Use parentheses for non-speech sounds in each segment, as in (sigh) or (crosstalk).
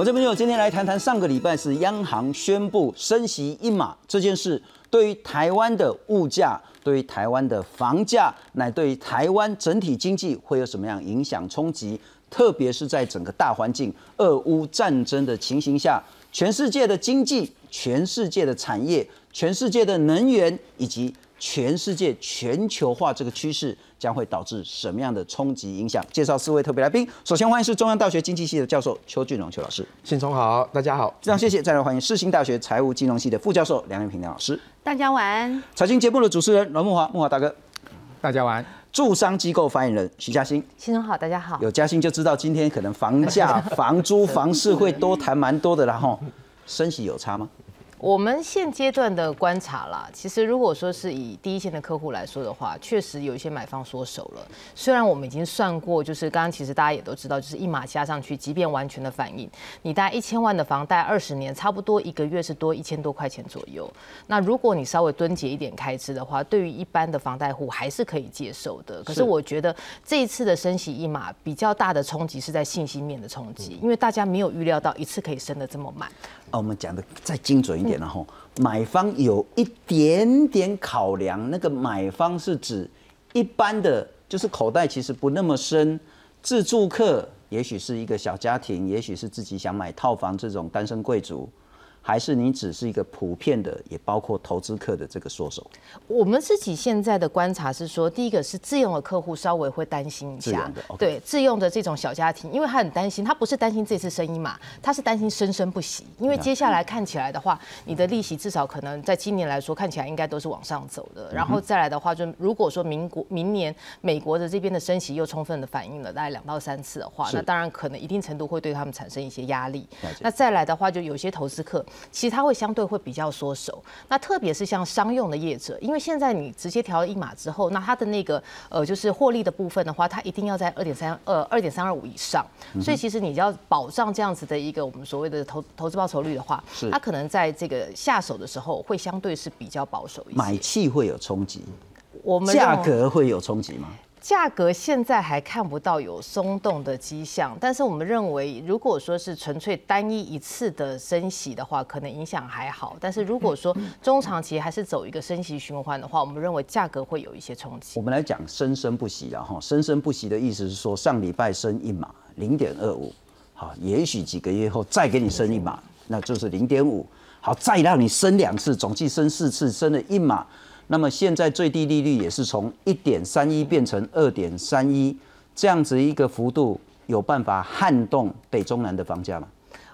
我这边有今天来谈谈上个礼拜是央行宣布升息一码这件事，对于台湾的物价、对于台湾的房价，乃对于台湾整体经济会有什么样影响冲击？特别是在整个大环境俄乌战争的情形下，全世界的经济、全世界的产业、全世界的能源以及全世界全球化这个趋势将会导致什么样的冲击影响？介绍四位特别来宾。首先欢迎是中央大学经济系的教授邱俊荣邱老师，信聪好，大家好。非常谢谢。再来欢迎世新大学财务金融系的副教授梁永平梁老师。大家晚安。财经节目的主持人罗木华木华大哥。大家晚安。驻商机构发言人徐嘉欣，新中好，大家好。有嘉欣就知道今天可能房价、(laughs) 房租、房市会多谈蛮多的，然后升息有差吗？我们现阶段的观察啦，其实如果说是以第一线的客户来说的话，确实有一些买方缩手了。虽然我们已经算过，就是刚刚其实大家也都知道，就是一码加上去，即便完全的反应，你贷一千万的房贷二十年，差不多一个月是多一千多块钱左右。那如果你稍微蹲节一点开支的话，对于一般的房贷户还是可以接受的。可是我觉得这一次的升息一码比较大的冲击是在信息面的冲击，因为大家没有预料到一次可以升的这么满。啊，我们讲的再精准一点，然后买方有一点点考量，那个买方是指一般的，就是口袋其实不那么深，自住客，也许是一个小家庭，也许是自己想买套房这种单身贵族。还是你只是一个普遍的，也包括投资客的这个缩手。我们自己现在的观察是说，第一个是自用的客户稍微会担心一下，对自用的这种小家庭，因为他很担心，他不是担心这次生意嘛，他是担心生生不息。因为接下来看起来的话，你的利息至少可能在今年来说看起来应该都是往上走的。然后再来的话，就如果说民国明年美国的这边的升息又充分的反映了大概两到三次的话，那当然可能一定程度会对他们产生一些压力。那再来的话，就有些投资客。其实它会相对会比较缩手，那特别是像商用的业者，因为现在你直接调了一码之后，那它的那个呃就是获利的部分的话，它一定要在二点三呃二点三二五以上，所以其实你要保障这样子的一个我们所谓的投投资报酬率的话，它可能在这个下手的时候会相对是比较保守一些，买气会有冲击，我们价格会有冲击吗？价格现在还看不到有松动的迹象，但是我们认为，如果说是纯粹单一一次的升息的话，可能影响还好。但是如果说中长期还是走一个升息循环的话，我们认为价格会有一些冲击。我们来讲生生不息，啊，哈生生不息的意思是说，上礼拜升一码零点二五，好，也许几个月后再给你升一码，那就是零点五，好，再让你升两次，总计升四次，升了一码。那么现在最低利率也是从一点三一变成二点三一，这样子一个幅度有办法撼动北中南的房价吗？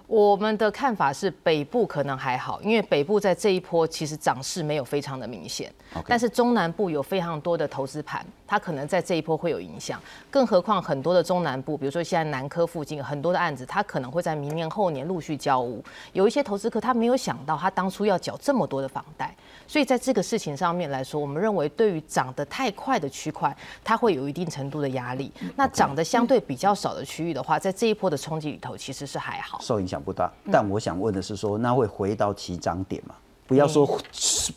我们的看法是北部可能还好，因为北部在这一波其实涨势没有非常的明显，但是中南部有非常多的投资盘。它可能在这一波会有影响，更何况很多的中南部，比如说现在南科附近很多的案子，它可能会在明年后年陆续交屋。有一些投资客他没有想到，他当初要缴这么多的房贷，所以在这个事情上面来说，我们认为对于涨得太快的区块，它会有一定程度的压力。那涨得相对比较少的区域的话，在这一波的冲击里头，其实是还好，受影响不大。但我想问的是，说那会回到起涨点吗？不要说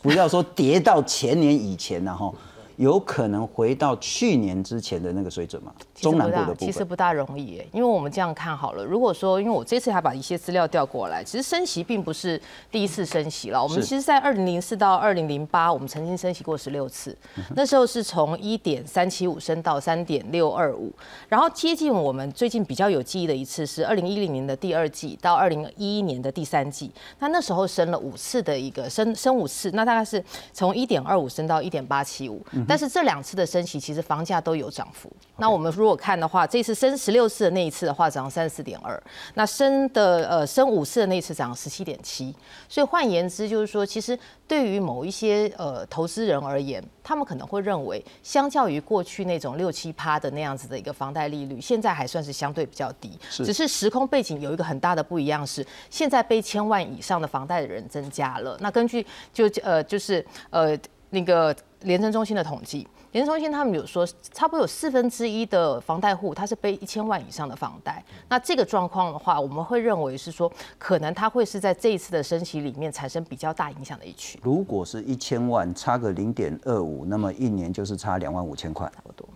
不要说跌到前年以前然后。有可能回到去年之前的那个水准吗？中南部的部分其实不大容易，因为我们这样看好了。如果说，因为我这次还把一些资料调过来，其实升息并不是第一次升息了。我们其实，在二零零四到二零零八，我们曾经升息过十六次，那时候是从一点三七五升到三点六二五，然后接近我们最近比较有记忆的一次是二零一零年的第二季到二零一一年的第三季，那那时候升了五次的一个升升五次，那大概是从一点二五升到一点八七五。但是这两次的升息，其实房价都有涨幅。那我们如果看的话，这次升十六次的那一次的话，涨三十四点二。那升的呃升五次的那一次涨十七点七。所以换言之，就是说，其实对于某一些呃投资人而言，他们可能会认为，相较于过去那种六七趴的那样子的一个房贷利率，现在还算是相对比较低。只是时空背景有一个很大的不一样，是现在被千万以上的房贷的人增加了。那根据就呃就是呃那个。廉政中心的统计，廉政中心他们有说，差不多有四分之一的房贷户他是背一千万以上的房贷。那这个状况的话，我们会认为是说，可能他会是在这一次的升息里面产生比较大影响的一区。如果是一千万差个零点二五，那么一年就是差两万五千块，差不多。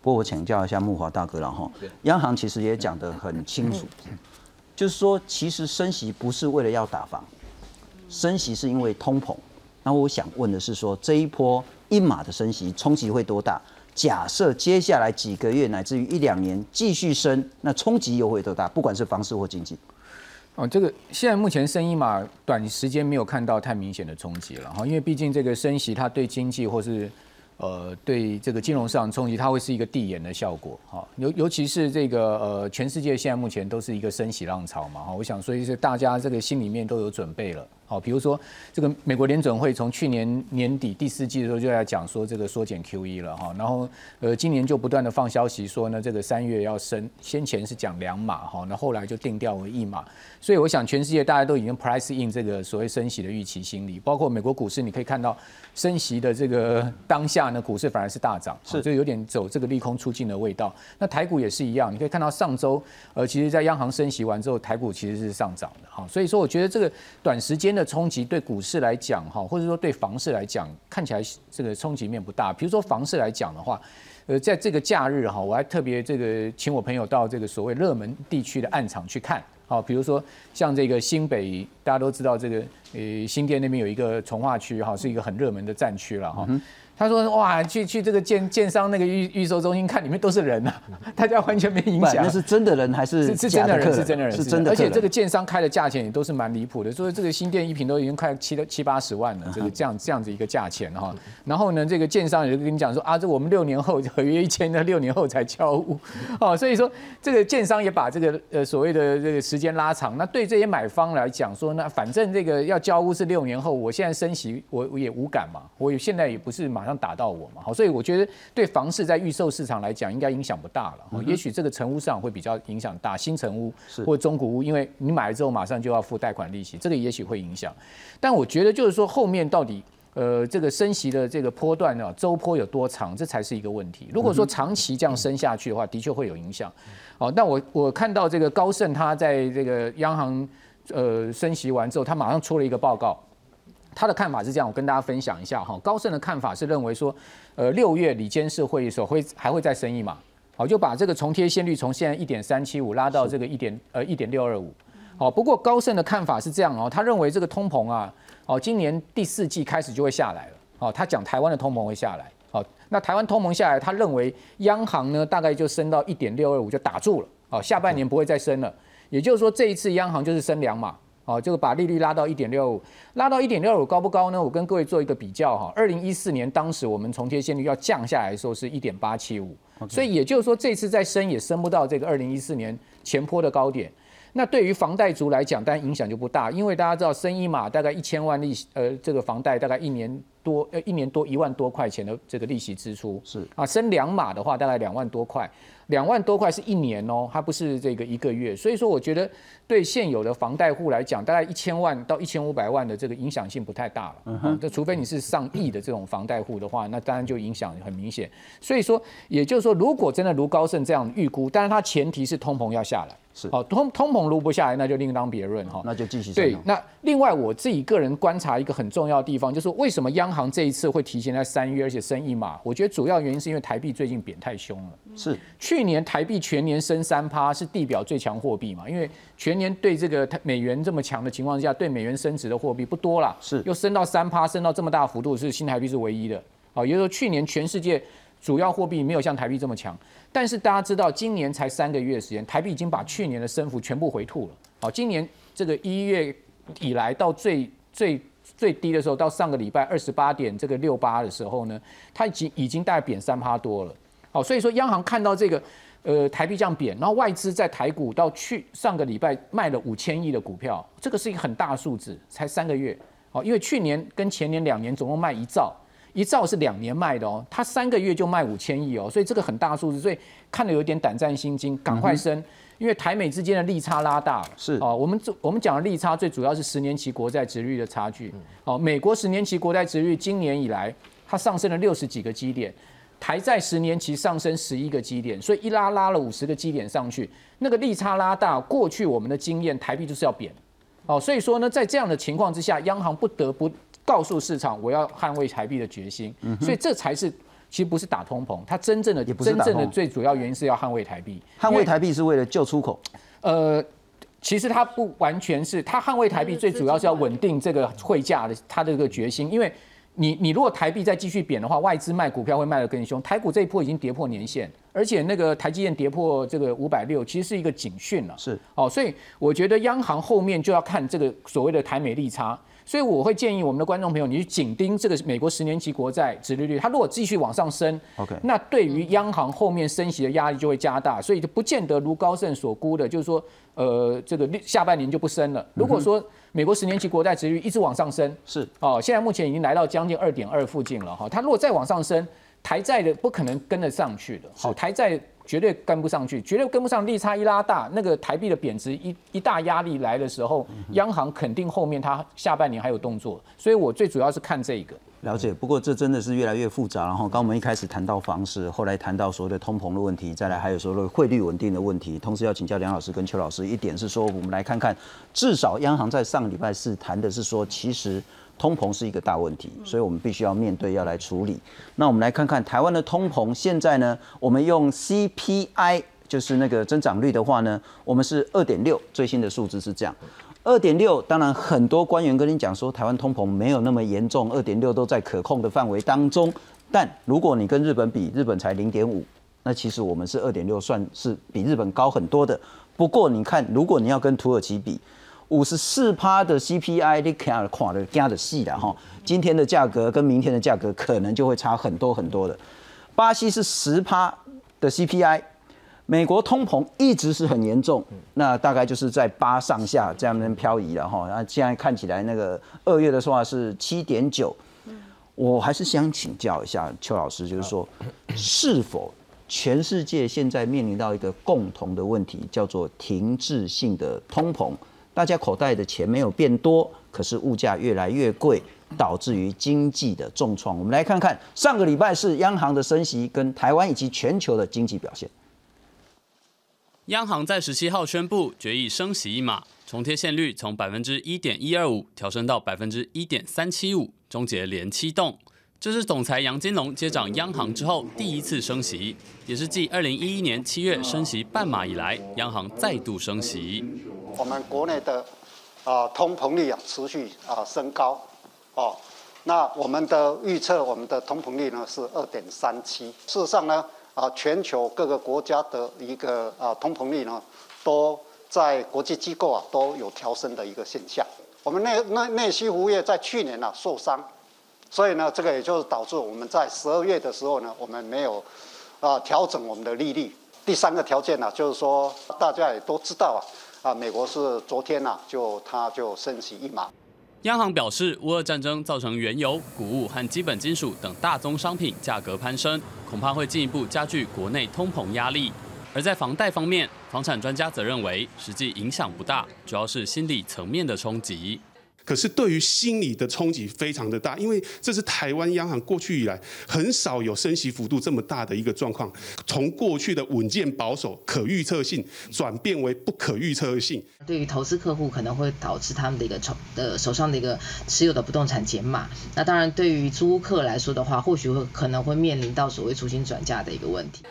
不过我请教一下木华大哥了哈，央行其实也讲得很清楚，(laughs) 就是说，其实升息不是为了要打房，升息是因为通膨。那我想问的是，说这一波一码的升息冲击会多大？假设接下来几个月乃至于一两年继续升，那冲击又会多大？不管是房市或经济。哦，这个现在目前升一码短时间没有看到太明显的冲击了哈，因为毕竟这个升息它对经济或是呃对这个金融市场冲击，它会是一个递延的效果哈。尤尤其是这个呃全世界现在目前都是一个升息浪潮嘛哈，我想所以是大家这个心里面都有准备了。好，比如说这个美国联准会从去年年底第四季的时候就在讲说这个缩减 QE 了哈，然后呃今年就不断的放消息说呢这个三月要升，先前是讲两码哈，那后来就定调为一码，所以我想全世界大家都已经 price in 这个所谓升息的预期心理，包括美国股市你可以看到升息的这个当下呢股市反而是大涨，是就有点走这个利空出尽的味道。那台股也是一样，你可以看到上周呃其实在央行升息完之后，台股其实是上涨的哈，所以说我觉得这个短时间。的冲击对股市来讲，哈，或者说对房市来讲，看起来这个冲击面不大。比如说房市来讲的话，呃，在这个假日哈，我还特别这个请我朋友到这个所谓热门地区的暗场去看，好，比如说像这个新北，大家都知道这个呃新店那边有一个从化区哈，是一个很热门的战区了哈。他说：“哇，去去这个建建商那个预预售中心看，里面都是人呐，大家完全没影响。那是真的人还是是真的人？是真的人，是真的。而且这个建商开的价钱也都是蛮离谱的，所以这个新店一平都已经快七七八十万了，这个这样这样子一个价钱哈。然后呢，这个建商也就跟你讲说啊，这我们六年后合约一签的，六年后才交屋哦。所以说这个建商也把这个呃所谓的这个时间拉长。那对这些买方来讲说，那反正这个要交屋是六年后，我现在升息我我也无感嘛，我现在也不是马上打到我嘛。”好，所以我觉得对房市在预售市场来讲，应该影响不大了。也许这个成屋市场会比较影响大，新成屋或中古屋，因为你买了之后马上就要付贷款利息，这个也许会影响。但我觉得就是说，后面到底呃这个升息的这个波段呢，周坡有多长，这才是一个问题。如果说长期这样升下去的话，的确会有影响。好，但我我看到这个高盛他在这个央行呃升息完之后，他马上出了一个报告。他的看法是这样，我跟大家分享一下哈。高盛的看法是认为说，呃，六月里监事会议时候会还会再升一码，好，就把这个重贴现率从现在一点三七五拉到这个一点呃一点六二五，好。不过高盛的看法是这样哦，他认为这个通膨啊，哦，今年第四季开始就会下来了，哦，他讲台湾的通膨会下来，好，那台湾通膨下来，他认为央行呢大概就升到一点六二五就打住了，哦，下半年不会再升了，也就是说这一次央行就是升两码。哦，就把利率拉到一点六五，拉到一点六五高不高呢？我跟各位做一个比较哈。二零一四年当时我们重贴现率要降下来的时候是一点八七五，所以也就是说这次再升也升不到这个二零一四年前坡的高点。那对于房贷族来讲，当然影响就不大，因为大家知道升一码大概一千万利息，呃，这个房贷大概一年多，呃，一年多一万多块钱的这个利息支出是啊，升两码的话大概两万多块。两万多块是一年哦，它不是这个一个月，所以说我觉得对现有的房贷户来讲，大概一千万到一千五百万的这个影响性不太大了。嗯哼，这除非你是上亿的这种房贷户的话，那当然就影响很明显。所以说，也就是说，如果真的如高盛这样预估，但是它前提是通膨要下来。是，哦通通膨如不下来，那就另当别论哈。那就继续对。那另外我自己个人观察一个很重要的地方，就是为什么央行这一次会提前在三月，而且升一码？我觉得主要原因是因为台币最近贬太凶了。是，去年台币全年升三趴，是地表最强货币嘛？因为全年对这个美元这么强的情况下，对美元升值的货币不多了。是，又升到三趴，升到这么大幅度，是新台币是唯一的。好，也就是说去年全世界主要货币没有像台币这么强。但是大家知道，今年才三个月时间，台币已经把去年的升幅全部回吐了。好，今年这个一月以来到最最最低的时候，到上个礼拜二十八点这个六八的时候呢，它已经已经大概贬三趴多了。好，所以说央行看到这个呃台币这样贬，然后外资在台股到去上个礼拜卖了五千亿的股票，这个是一个很大数字，才三个月。哦，因为去年跟前年两年总共卖一兆。一兆是两年卖的哦，它三个月就卖五千亿哦，所以这个很大数字，所以看了有点胆战心惊，赶快升，因为台美之间的利差拉大了。是啊，我们我们讲的利差最主要是十年期国债值率的差距。哦，美国十年期国债值率今年以来它上升了六十几个基点，台债十年期上升十一个基点，所以一拉拉了五十个基点上去，那个利差拉大，过去我们的经验，台币就是要贬。哦，所以说呢，在这样的情况之下，央行不得不。告诉市场，我要捍卫台币的决心，所以这才是其实不是打通膨，它真正的真正的最主要原因是要捍卫台币。捍卫台币是为了救出口。呃，其实它不完全是，它捍卫台币最主要是要稳定这个汇价的它的这个决心，因为你你如果台币再继续贬的话，外资卖股票会卖得更凶。台股这一波已经跌破年线，而且那个台积电跌破这个五百六，其实是一个警讯了。是哦，所以我觉得央行后面就要看这个所谓的台美利差。所以我会建议我们的观众朋友，你去紧盯这个美国十年期国债殖利率，它如果继续往上升，OK，那对于央行后面升息的压力就会加大，所以就不见得如高盛所估的，就是说，呃，这个下半年就不升了。如果说美国十年期国债殖率一直往上升，是哦，现在目前已经来到将近二点二附近了哈，它如果再往上升，台债的不可能跟得上去的，好，台债。绝对跟不上去，绝对跟不上，利差一拉大，那个台币的贬值一一大压力来的时候，央行肯定后面它下半年还有动作，所以我最主要是看这个。了解，不过这真的是越来越复杂。然后刚我们一开始谈到房市，后来谈到所谓的通膨的问题，再来还有说的汇率稳定的问题。同时要请教梁老师跟邱老师一点是说，我们来看看，至少央行在上个礼拜四谈的是说，其实。通膨是一个大问题，所以我们必须要面对，要来处理。那我们来看看台湾的通膨，现在呢，我们用 CPI 就是那个增长率的话呢，我们是二点六，最新的数字是这样，二点六。当然，很多官员跟你讲说，台湾通膨没有那么严重，二点六都在可控的范围当中。但如果你跟日本比，日本才零点五，那其实我们是二点六，算是比日本高很多的。不过你看，如果你要跟土耳其比，五十四趴的 CPI，你看看的加的细了哈。今天的价格跟明天的价格可能就会差很多很多的。巴西是十趴的 CPI，美国通膨一直是很严重，那大概就是在八上下这样漂移了哈。那现在看起来那个二月的话是七点九。我还是想请教一下邱老师，就是说是否全世界现在面临到一个共同的问题，叫做停滞性的通膨？大家口袋的钱没有变多，可是物价越来越贵，导致于经济的重创。我们来看看上个礼拜是央行的升息跟台湾以及全球的经济表现。央行在十七号宣布决议升息一码，重贴现率从百分之一点一二五调升到百分之一点三七五，终结连七动。这是总裁杨金龙接掌央行之后第一次升息，也是继二零一一年七月升息半码以来，央行再度升息。我们国内的啊通膨率啊持续啊升高哦，那我们的预测，我们的通膨率呢是二点三七。事实上呢啊，全球各个国家的一个啊通膨率呢，都在国际机构啊都有调升的一个现象。我们内内内需服务业在去年呢受伤，所以呢这个也就是导致我们在十二月的时候呢，我们没有啊调整我们的利率。第三个条件呢，就是说大家也都知道啊。啊，美国是昨天呐，就它就升息一码。央行表示，乌俄战争造成原油、谷物和基本金属等大宗商品价格攀升，恐怕会进一步加剧国内通膨压力。而在房贷方面，房产专家则认为，实际影响不大，主要是心理层面的冲击。可是对于心理的冲击非常的大，因为这是台湾央行过去以来很少有升息幅度这么大的一个状况，从过去的稳健保守、可预测性转变为不可预测性。对于投资客户可能会导致他们的一个手的手上的一个持有的不动产减码。那当然，对于租客来说的话，或许会可能会面临到所谓重新转嫁的一个问题。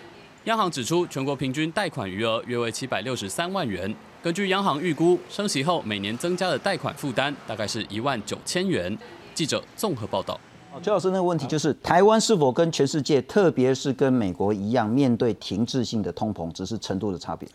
央行指出，全国平均贷款余额约为七百六十三万元。根据央行预估，升息后每年增加的贷款负担大概是一万九千元。记者综合报道。周老师，那个问题就是台湾是否跟全世界，特别是跟美国一样，面对停滞性的通膨，只是程度的差别？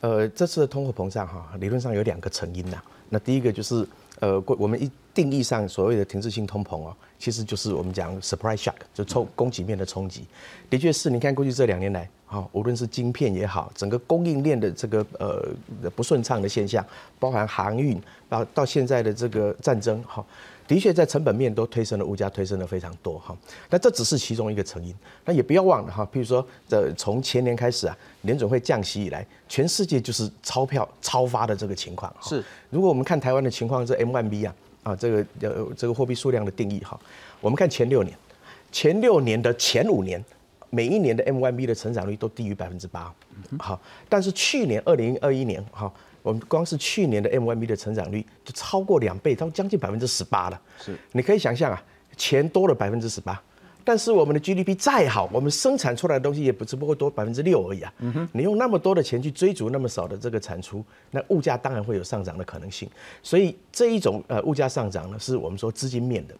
呃，这次的通货膨胀哈，理论上有两个成因呐。那第一个就是，呃，过我们一定义上所谓的停滞性通膨哦，其实就是我们讲 surprise shock，就冲供给面的冲击。的确是，你看过去这两年来。好，无论是晶片也好，整个供应链的这个呃不顺畅的现象，包含航运，到到现在的这个战争，哈，的确在成本面都推升了物价，推升了非常多哈。那这只是其中一个成因，那也不要忘了哈，譬如说，这从前年开始啊，联准会降息以来，全世界就是钞票超发的这个情况。是，如果我们看台湾的情况，这 M1B 啊，啊这个呃这个货币数量的定义哈，我们看前六年，前六年的前五年。每一年的 M1B 的成长率都低于百分之八，好，但是去年二零二一年，哈，我们光是去年的 MYB 的成长率就超过两倍，到将近百分之十八了。是，你可以想象啊，钱多了百分之十八，但是我们的 GDP 再好，我们生产出来的东西也不只不过多百分之六而已啊。嗯哼你用那么多的钱去追逐那么少的这个产出，那物价当然会有上涨的可能性。所以这一种呃物价上涨呢，是我们说资金面的，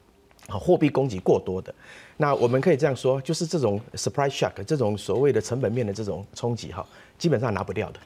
啊，货币供给过多的。那我们可以这样说，就是这种 surprise shock 这种所谓的成本面的这种冲击哈，基本上拿不掉的。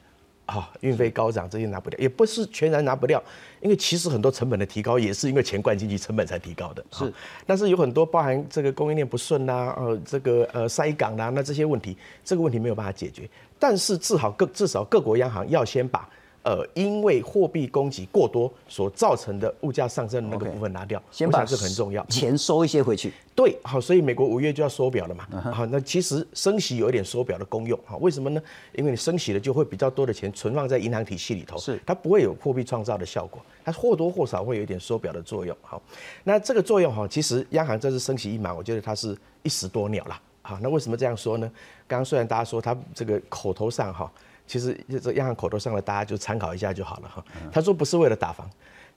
啊，运费高涨这些拿不掉，也不是全然拿不掉，因为其实很多成本的提高也是因为钱灌进去，成本才提高的。是，但是有很多包含这个供应链不顺呐，呃，这个呃塞港啊，那这些问题，这个问题没有办法解决。但是至少各至少各国央行要先把。呃，因为货币供给过多所造成的物价上升的那个部分拿掉，先把这很重要，钱收一些回去。对，好，所以美国五月就要缩表了嘛。好，那其实升息有一点缩表的功用。好，为什么呢？因为你升息了，就会比较多的钱存放在银行体系里头，是它不会有货币创造的效果，它或多或少会有一点缩表的作用。好，那这个作用哈，其实央行这次升息一码，我觉得它是一石多鸟了。好，那为什么这样说呢？刚刚虽然大家说它这个口头上哈。其实这央行口头上的，大家就参考一下就好了哈。他说不是为了打房，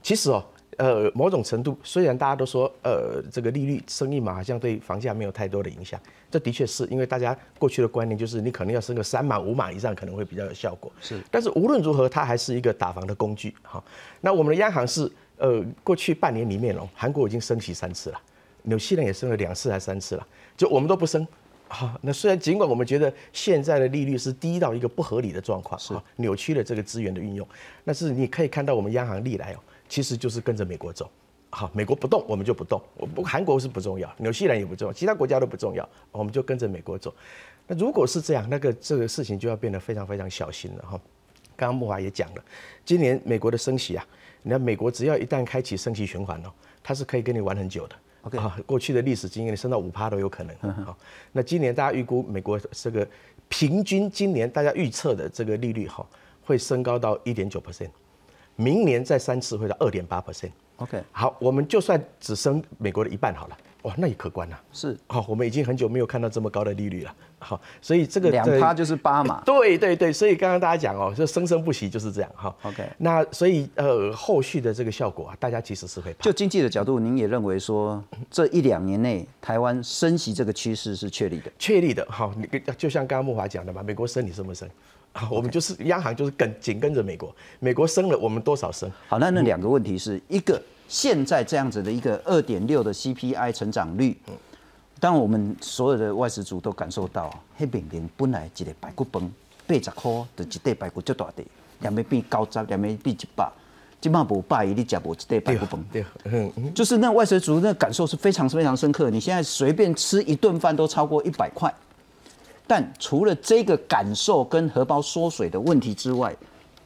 其实哦，呃，某种程度虽然大家都说，呃，这个利率升一码好像对房价没有太多的影响，这的确是因为大家过去的观念就是你可能要升个三码五码以上可能会比较有效果。是，但是无论如何，它还是一个打房的工具哈。那我们的央行是，呃，过去半年里面哦，韩国已经升息三次了，纽西兰也升了两次还三次了，就我们都不升。好，那虽然尽管我们觉得现在的利率是低到一个不合理的状况，是扭曲了这个资源的运用，但是你可以看到我们央行历来哦，其实就是跟着美国走。好，美国不动，我们就不动。我不，韩国是不重要，纽西兰也不重要，其他国家都不重要，我们就跟着美国走。那如果是这样，那个这个事情就要变得非常非常小心了哈。刚刚木华也讲了，今年美国的升息啊，你看美国只要一旦开启升息循环哦，它是可以跟你玩很久的。OK，好，过去的历史经验，升到五趴都有可能。好，那今年大家预估美国这个平均今年大家预测的这个利率哈，会升高到一点九 percent，明年再三次会到二点八 percent。OK，好，我们就算只升美国的一半好了。哇，那也可观呐。是，好，我们已经很久没有看到这么高的利率了。好，所以这个两趴就是八嘛。(laughs) 对对对，所以刚刚大家讲哦，就生生不息就是这样。哈，OK。那所以呃，后续的这个效果啊，大家其实是会。就经济的角度，您也认为说，这一两年内台湾升息这个趋势是确立的？确立的。好，你就像刚刚木华讲的嘛，美国升你升不升？我们就是央行就是跟紧跟着美国，美国升了，我们多少升？好，那那两个问题是一个。现在这样子的一个二点六的 CPI 成长率，当我们所有的外食族都感受到，黑饼饼本来一个排骨饭八十块，就一袋排骨就大的，两边变高十，两边变一百，基本上不百亿你吃不一袋排骨饭。对，就是那外食族那感受是非常非常深刻。你现在随便吃一顿饭都超过一百块，但除了这个感受跟荷包缩水的问题之外，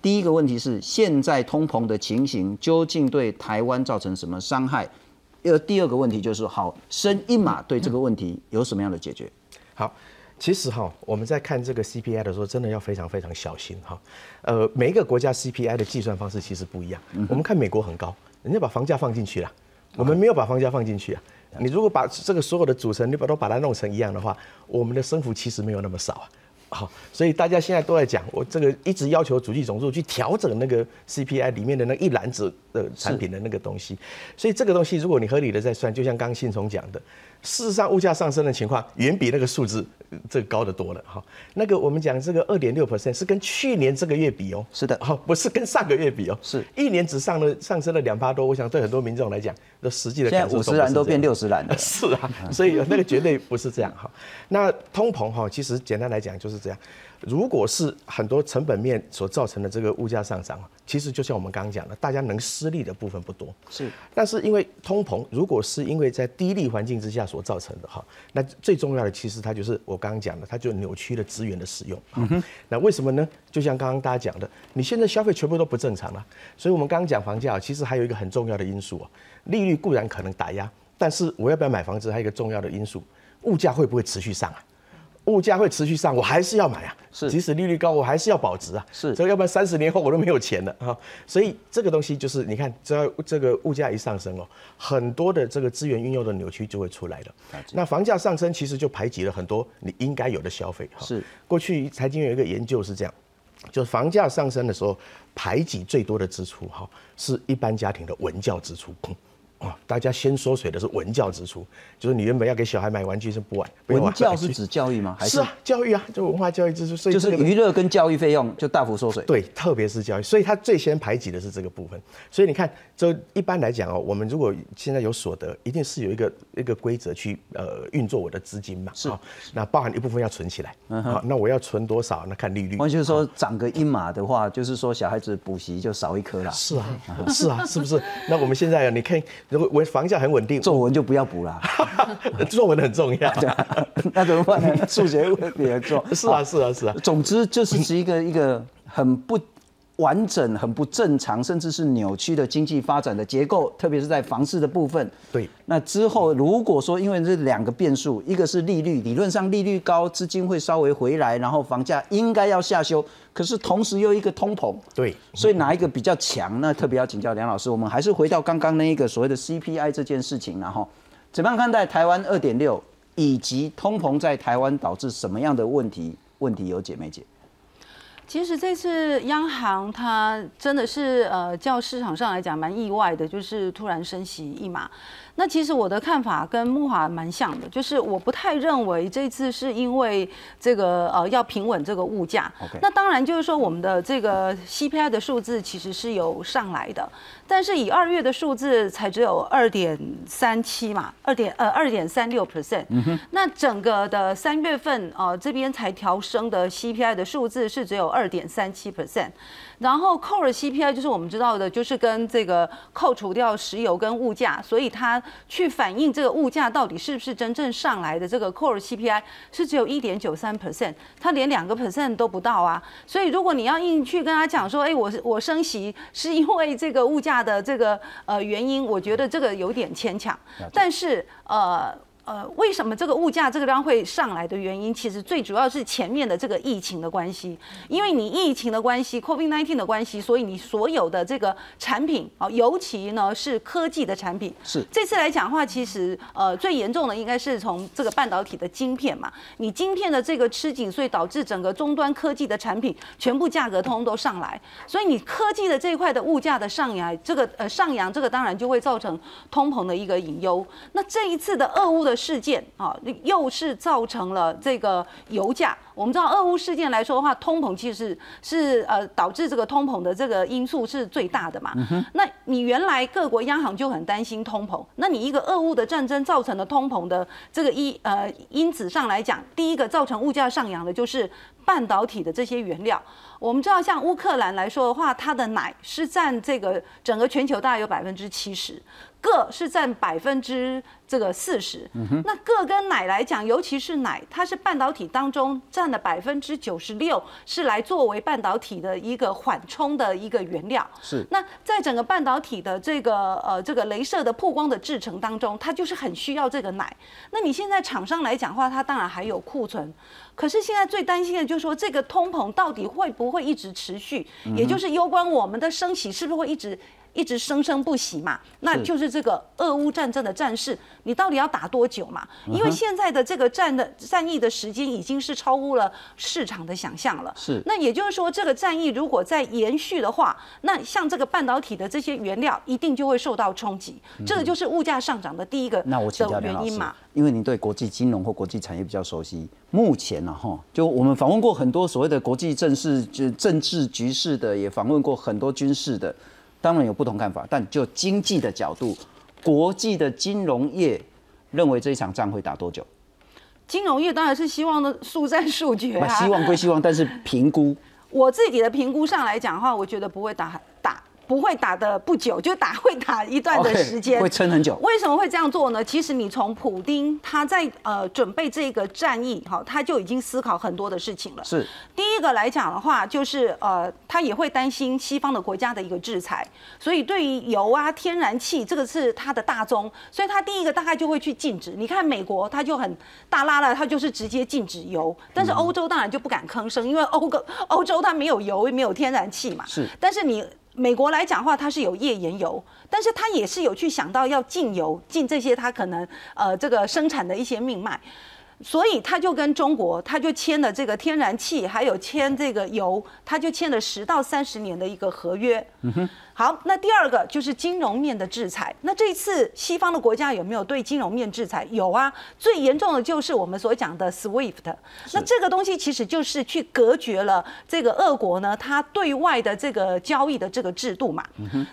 第一个问题是，现在通膨的情形究竟对台湾造成什么伤害？呃，第二个问题就是，好，升一码对这个问题有什么样的解决？好，其实哈，我们在看这个 CPI 的时候，真的要非常非常小心哈。呃，每一个国家 CPI 的计算方式其实不一样。我们看美国很高，人家把房价放进去了，我们没有把房价放进去啊。你如果把这个所有的组成，你把都把它弄成一样的话，我们的升幅其实没有那么少啊。好，所以大家现在都在讲，我这个一直要求主机总数去调整那个 CPI 里面的那一篮子的产品的那个东西，所以这个东西如果你合理的在算，就像刚信从讲的。事实上，物价上升的情况远比那个数字这个高得多了哈。那个我们讲这个二点六 percent 是跟去年这个月比哦，是的，哈，不是跟上个月比哦，是一年只上了上升了两趴多。我想对很多民众来讲，那实际的现在五十兰都变六十兰了，(laughs) 是啊，所以那个绝对不是这样哈。那通膨哈，其实简单来讲就是这样。如果是很多成本面所造成的这个物价上涨，其实就像我们刚刚讲的，大家能失利的部分不多。是，但是因为通膨，如果是因为在低利环境之下所造成的哈，那最重要的其实它就是我刚刚讲的，它就扭曲了资源的使用。嗯哼。那为什么呢？就像刚刚大家讲的，你现在消费全部都不正常了，所以我们刚刚讲房价，其实还有一个很重要的因素啊，利率固然可能打压，但是我要不要买房子，还有一个重要的因素，物价会不会持续上啊？物价会持续上，我还是要买啊。是，即使利率高，我还是要保值啊。是，所以要不然三十年后我都没有钱了啊。所以这个东西就是，你看，只要这个物价一上升哦，很多的这个资源运用的扭曲就会出来了。那房价上升其实就排挤了很多你应该有的消费。是，过去财经有一个研究是这样，就是房价上升的时候，排挤最多的支出哈，是一般家庭的文教支出。哦，大家先缩水的是文教支出，就是你原本要给小孩买玩具是不玩，文教是指教育吗？还是啊，教育啊，就文化教育支出，所以就是娱乐跟教育费用就大幅缩水。对，特别是教育，所以他最先排挤的是这个部分。所以你看，就一般来讲哦，我们如果现在有所得，一定是有一个一个规则去呃运作我的资金嘛，是哦那包含一部分要存起来，好，那我要存多少？那看利率。换句话说，涨个一码的话，就是说小孩子补习就少一科啦。是啊，是啊，是不是？那我们现在啊，你看，我房价很稳定，作文就不要补了，作文很重要。那怎么办呢？数学问题也做。是啊，是啊，是啊。总之，就是是一个一个很不完整、很不正常，甚至是扭曲的经济发展的结构，特别是在房市的部分。对。那之后，如果说因为这两个变数，一个是利率，理论上利率高，资金会稍微回来，然后房价应该要下修，可是同时又一个通膨。对。所以哪一个比较强？那特别要请教梁老师。我们还是回到刚刚那一个所谓的 CPI 这件事情，然后怎么样看待台湾二点六以及通膨在台湾导致什么样的问题？问题有姐妹姐。其实这次央行它真的是呃，较市场上来讲蛮意外的，就是突然升息一码。那其实我的看法跟木华蛮像的，就是我不太认为这次是因为这个呃要平稳这个物价。那当然就是说我们的这个 CPI 的数字其实是有上来的，但是以二月的数字才只有二点三七嘛，二点呃二点三六 percent。那整个的三月份呃这边才调升的 CPI 的数字是只有二点三七 percent。然后扣了 CPI 就是我们知道的，就是跟这个扣除掉石油跟物价，所以它去反映这个物价到底是不是真正上来的。这个 core CPI 是只有一点九三 percent，它连两个 percent 都不到啊。所以如果你要硬去跟他讲说，哎，我我升息是因为这个物价的这个呃原因，我觉得这个有点牵强。但是呃。呃，为什么这个物价这个量会上来的原因，其实最主要是前面的这个疫情的关系。因为你疫情的关系，COVID-19 的关系，所以你所有的这个产品啊，尤其呢是科技的产品。是这次来讲的话，其实呃最严重的应该是从这个半导体的晶片嘛。你晶片的这个吃紧，所以导致整个终端科技的产品全部价格通通都上来。所以你科技的这一块的物价的上扬，这个呃上扬，这个当然就会造成通膨的一个隐忧。那这一次的俄乌的事件啊，又是造成了这个油价。我们知道俄乌事件来说的话，通膨其实是呃导致这个通膨的这个因素是最大的嘛。那你原来各国央行就很担心通膨，那你一个俄乌的战争造成的通膨的这个一呃因子上来讲，第一个造成物价上扬的就是半导体的这些原料。我们知道，像乌克兰来说的话，它的奶是占这个整个全球大概有百分之七十，铬是占百分之这个四十。那铬跟奶来讲，尤其是奶，它是半导体当中占了百分之九十六，是来作为半导体的一个缓冲的一个原料。是。那在整个半导体的这个呃这个镭射的曝光的制成当中，它就是很需要这个奶。那你现在厂商来讲话，它当然还有库存。可是现在最担心的就是说，这个通膨到底会不会一直持续？也就是攸关我们的升息是不是会一直一直生生不息嘛？那就是这个俄乌战争的战事，你到底要打多久嘛？因为现在的这个战的战役的时间已经是超乎了市场的想象了。是。那也就是说，这个战役如果再延续的话，那像这个半导体的这些原料一定就会受到冲击。这个就是物价上涨的第一个那我请原因嘛。因为您对国际金融或国际产业比较熟悉，目前呢，哈，就我们访问过很多所谓的国际政事、就政治局势的，也访问过很多军事的，当然有不同看法。但就经济的角度，国际的金融业认为这一场仗会打多久？金融业当然是希望的速战速决啊。希望归希望，但是评估，(laughs) 我自己的评估上来讲的话，我觉得不会打打。不会打的不久，(laughs) 就打会打一段的时间，会撑很久。为什么会这样做呢？其实你从普丁他在呃准备这个战役，哈，他就已经思考很多的事情了。是第一个来讲的话，就是呃，他也会担心西方的国家的一个制裁，所以对于油啊、天然气这个是他的大宗，所以他第一个大概就会去禁止。你看美国他就很大拉了，他就是直接禁止油，但是欧洲当然就不敢吭声，因为欧个欧洲它没有油，也没有天然气嘛。是，但是你。美国来讲话，它是有页岩油，但是它也是有去想到要进油，进这些它可能呃这个生产的一些命脉。所以他就跟中国，他就签了这个天然气，还有签这个油，他就签了十到三十年的一个合约。嗯哼。好，那第二个就是金融面的制裁。那这一次西方的国家有没有对金融面制裁？有啊，最严重的就是我们所讲的 SWIFT。那这个东西其实就是去隔绝了这个俄国呢，它对外的这个交易的这个制度嘛。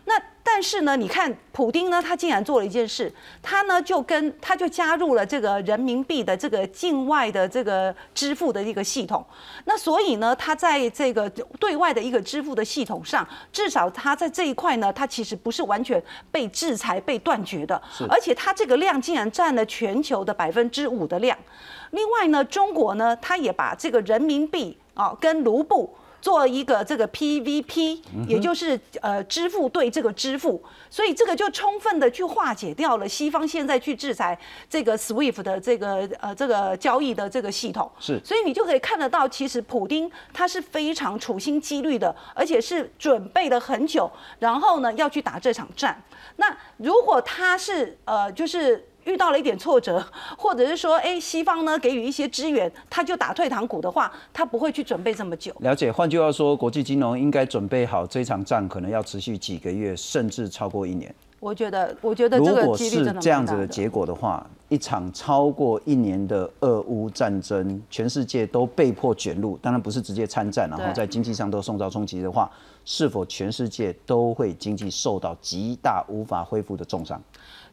那但是呢，你看普丁呢，他竟然做了一件事，他呢就跟他就加入了这个人民币的这个境外的这个支付的一个系统。那所以呢，他在这个对外的一个支付的系统上，至少他在这一块呢，它其实不是完全被制裁、被断绝的，而且它这个量竟然占了全球的百分之五的量。另外呢，中国呢，它也把这个人民币啊跟卢布。做一个这个 PVP，也就是呃支付对这个支付，所以这个就充分的去化解掉了西方现在去制裁这个 SWIFT 的这个呃这个交易的这个系统。是，所以你就可以看得到，其实普丁他是非常处心积虑的，而且是准备了很久，然后呢要去打这场战。那如果他是呃就是。遇到了一点挫折，(laughs) 或者是说，哎，西方呢给予一些支援，他就打退堂鼓的话，他不会去准备这么久。了解，换句话说，国际金融应该准备好这场战，可能要持续几个月，甚至超过一年。我觉得，我觉得如果是这样子的结果的话，一场超过一年的俄乌战争，全世界都被迫卷入，当然不是直接参战，然后在经济上都受到冲击的话，是否全世界都会经济受到极大无法恢复的重伤？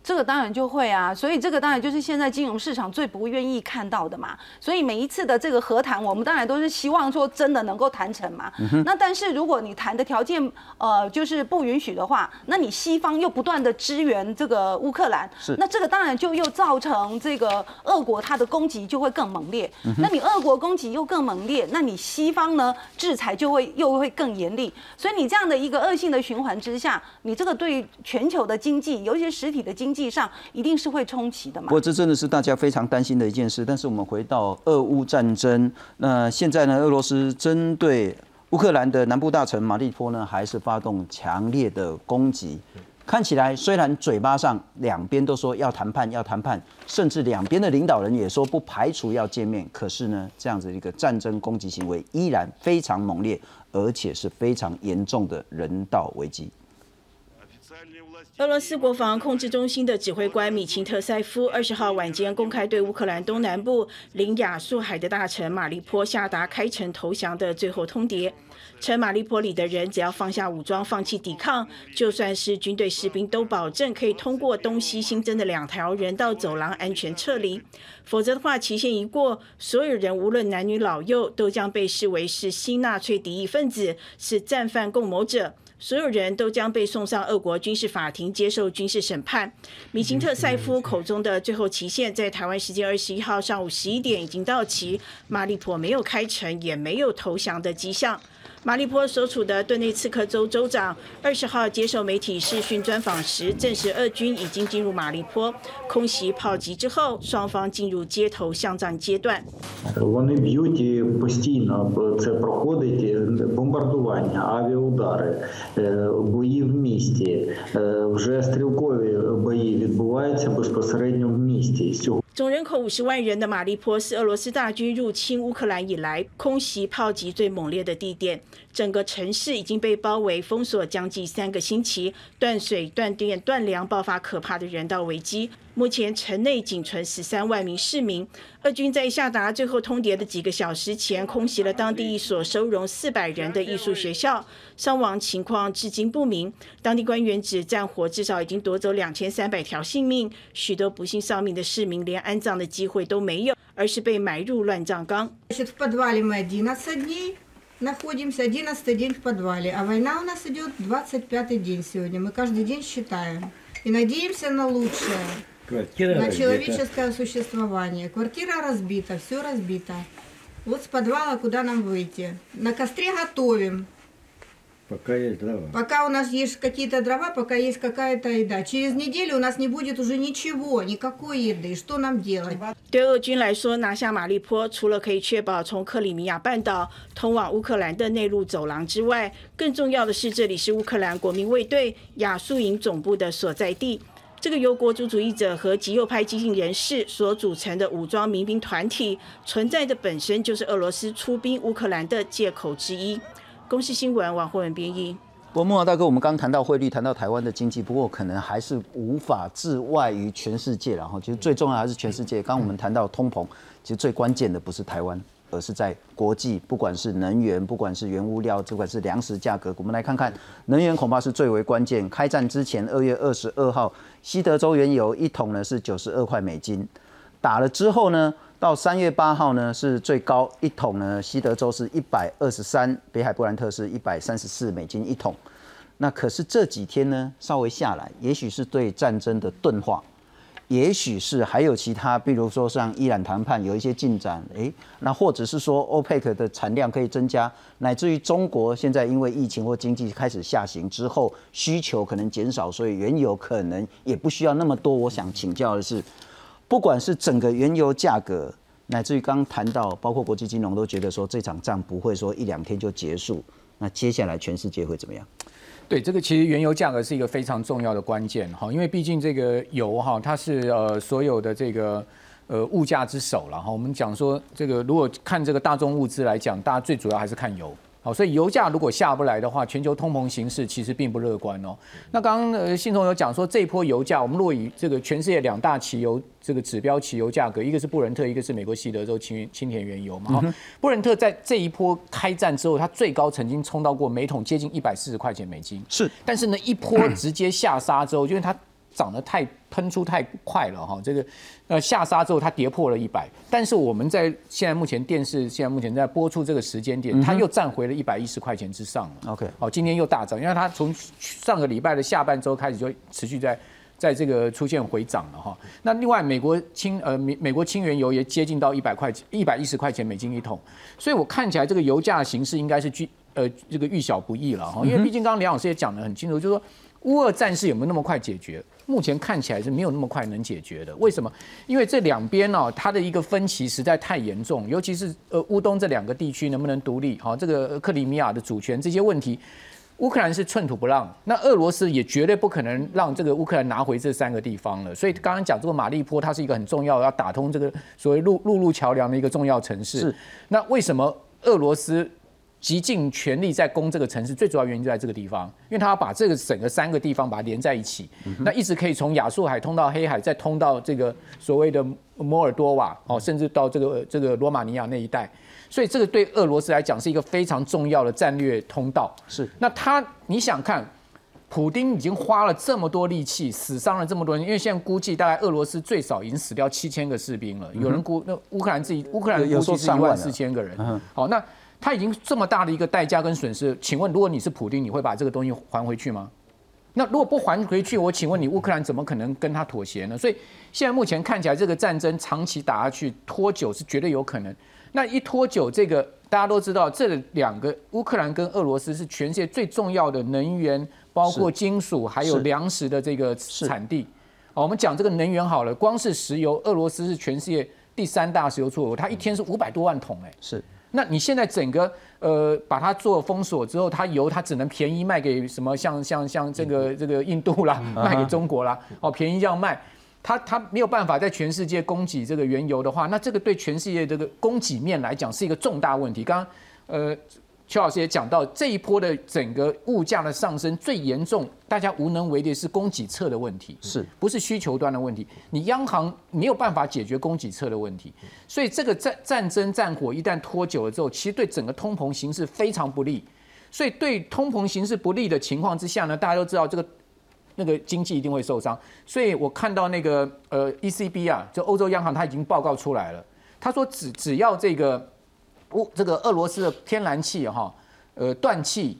这个当然就会啊，所以这个当然就是现在金融市场最不愿意看到的嘛。所以每一次的这个和谈，我们当然都是希望说真的能够谈成嘛。那但是如果你谈的条件呃就是不允许的话，那你西方又不断的支援这个乌克兰，那这个当然就又造成这个俄国它的攻击就会更猛烈。那你俄国攻击又更猛烈，那你西方呢制裁就会又会更严厉。所以你这样的一个恶性的循环之下，你这个对全球的经济，尤其是实体的经经济上一定是会冲击的嘛？不过这真的是大家非常担心的一件事。但是我们回到俄乌战争，那现在呢，俄罗斯针对乌克兰的南部大城马利坡呢，还是发动强烈的攻击。看起来虽然嘴巴上两边都说要谈判要谈判，甚至两边的领导人也说不排除要见面，可是呢，这样子一个战争攻击行为依然非常猛烈，而且是非常严重的人道危机。俄罗斯国防控制中心的指挥官米钦特塞夫二十号晚间公开对乌克兰东南部临亚速海的大臣马利坡下达开城投降的最后通牒，称马利坡里的人只要放下武装、放弃抵抗，就算是军队士兵都保证可以通过东西新增的两条人道走廊安全撤离，否则的话期限一过，所有人无论男女老幼都将被视为是新纳粹敌意分子，是战犯共谋者。所有人都将被送上俄国军事法庭接受军事审判。米钦特塞夫口中的最后期限在台湾时间二十一号上午十一点已经到期，马利坡没有开城，也没有投降的迹象。马利坡所处的顿内茨克州州长二十号接受媒体视讯专访时，证实俄军已经进入马利坡，空袭炮击之后，双方进入街头巷战阶段。Вони б'ють постійно це проходить бомбардування, авіаудари, бої в місті. Вже стрілкові бої відбуваються безпосередньо в місті. 总人口五十万人的马利坡是俄罗斯大军入侵乌克兰以来空袭炮击最猛烈的地点。整个城市已经被包围封锁将近三个星期，断水、断电、断粮，爆发可怕的人道危机。目前城内仅存十三万名市民。俄军在下达最后通牒的几个小时前，空袭了当地一所收容四百人的艺术学校，伤亡情况至今不明。当地官员指，战火至少已经夺走两千三百条性命，许多不幸丧命的市民连安葬的机会都没有，而是被埋入乱葬岗。находимся 11 день в подвале, а война у нас идет 25 день сегодня. Мы каждый день считаем и надеемся на лучшее, Квартира на разбита. человеческое существование. Квартира разбита, все разбито. Вот с подвала куда нам выйти? На костре готовим. Пока есть дрова. Пока у нас есть какие-то дрова, пока есть какая-то еда. Через неделю у нас не будет уже ничего, никакой еды. Что нам делать? 对俄军来说，拿下马利坡，除了可以确保从克里米亚半岛通往乌克兰的内陆走廊之外，更重要的是，这里是乌克兰国民卫队亚速营总部的所在地。 这个由国族主义者和极右派激进人士所组成的武装民兵团体存在的本身就是俄罗斯出兵乌克兰的借口之一。公司新闻王慧文编译。不过，木华大哥，我们刚谈到汇率，谈到台湾的经济，不过可能还是无法置外于全世界。然后，其实最重要还是全世界。刚我们谈到通膨，其实最关键的不是台湾。而是在国际，不管是能源，不管是原物料，不管是粮食价格，我们来看看能源恐怕是最为关键。开战之前，二月二十二号，西德州原油一桶呢是九十二块美金，打了之后呢，到三月八号呢是最高一桶呢，西德州是一百二十三，北海布兰特是一百三十四美金一桶。那可是这几天呢稍微下来，也许是对战争的钝化。也许是还有其他，比如说像伊朗谈判有一些进展，诶，那或者是说欧佩克的产量可以增加，乃至于中国现在因为疫情或经济开始下行之后，需求可能减少，所以原油可能也不需要那么多。我想请教的是，不管是整个原油价格，乃至于刚谈到，包括国际金融都觉得说这场仗不会说一两天就结束，那接下来全世界会怎么样？对，这个其实原油价格是一个非常重要的关键哈，因为毕竟这个油哈，它是呃所有的这个呃物价之首了哈。我们讲说这个如果看这个大众物资来讲，大家最主要还是看油。好，所以油价如果下不来的话，全球通膨形势其实并不乐观哦。那刚刚呃信总有讲说，这一波油价，我们若以这个全世界两大汽油这个指标汽油价格，一个是布伦特，一个是美国西德州清清田原油嘛。布伦特在这一波开战之后，它最高曾经冲到过每桶接近一百四十块钱美金。是，但是呢，一波直接下杀之后，因为它。涨得太喷出太快了哈，这个呃下杀之后它跌破了一百，但是我们在现在目前电视现在目前在播出这个时间点，它又站回了一百一十块钱之上了。OK，好，今天又大涨，因为它从上个礼拜的下半周开始就持续在在这个出现回涨了哈。那另外美国清呃美美国清原油也接近到一百块钱一百一十块钱美金一桶，所以我看起来这个油价形势应该是居呃这个遇小不易了哈，因为毕竟刚刚梁老师也讲得很清楚，就是说乌俄战事有没有那么快解决？目前看起来是没有那么快能解决的。为什么？因为这两边呢，它的一个分歧实在太严重，尤其是呃乌东这两个地区能不能独立？好，这个克里米亚的主权这些问题，乌克兰是寸土不让，那俄罗斯也绝对不可能让这个乌克兰拿回这三个地方了。所以刚刚讲这个马利坡，它是一个很重要要打通这个所谓陆陆路桥梁的一个重要城市。是。那为什么俄罗斯？极尽全力在攻这个城市，最主要原因就在这个地方，因为他要把这个整个三个地方把它连在一起，那一直可以从亚速海通到黑海，再通到这个所谓的摩尔多瓦，哦，甚至到这个这个罗马尼亚那一带，所以这个对俄罗斯来讲是一个非常重要的战略通道。是，那他你想看，普丁已经花了这么多力气，死伤了这么多人，因为现在估计大概俄罗斯最少已经死掉七千个士兵了，有人估那乌克兰自己乌克兰估计是一万四千个人。好，那。他已经这么大的一个代价跟损失，请问如果你是普丁，你会把这个东西还回去吗？那如果不还回去，我请问你乌克兰怎么可能跟他妥协呢？所以现在目前看起来，这个战争长期打下去拖久是绝对有可能。那一拖久，这个大家都知道，这两个乌克兰跟俄罗斯是全世界最重要的能源，包括金属还有粮食的这个产地。我们讲这个能源好了，光是石油，俄罗斯是全世界第三大石油出口，它一天是五百多万桶哎。是。那你现在整个呃把它做封锁之后，它油它只能便宜卖给什么像像像这个这个印度啦，卖给中国啦，哦便宜这样卖，它它没有办法在全世界供给这个原油的话，那这个对全世界这个供给面来讲是一个重大问题。刚刚呃。邱老师也讲到，这一波的整个物价的上升最严重，大家无能为力是供给侧的问题，是不是需求端的问题？你央行没有办法解决供给侧的问题，所以这个战战争战火一旦拖久了之后，其实对整个通膨形势非常不利。所以对通膨形势不利的情况之下呢，大家都知道这个那个经济一定会受伤。所以我看到那个呃 ECB 啊，就欧洲央行他已经报告出来了，他说只只要这个。乌这个俄罗斯的天然气哈，呃断气，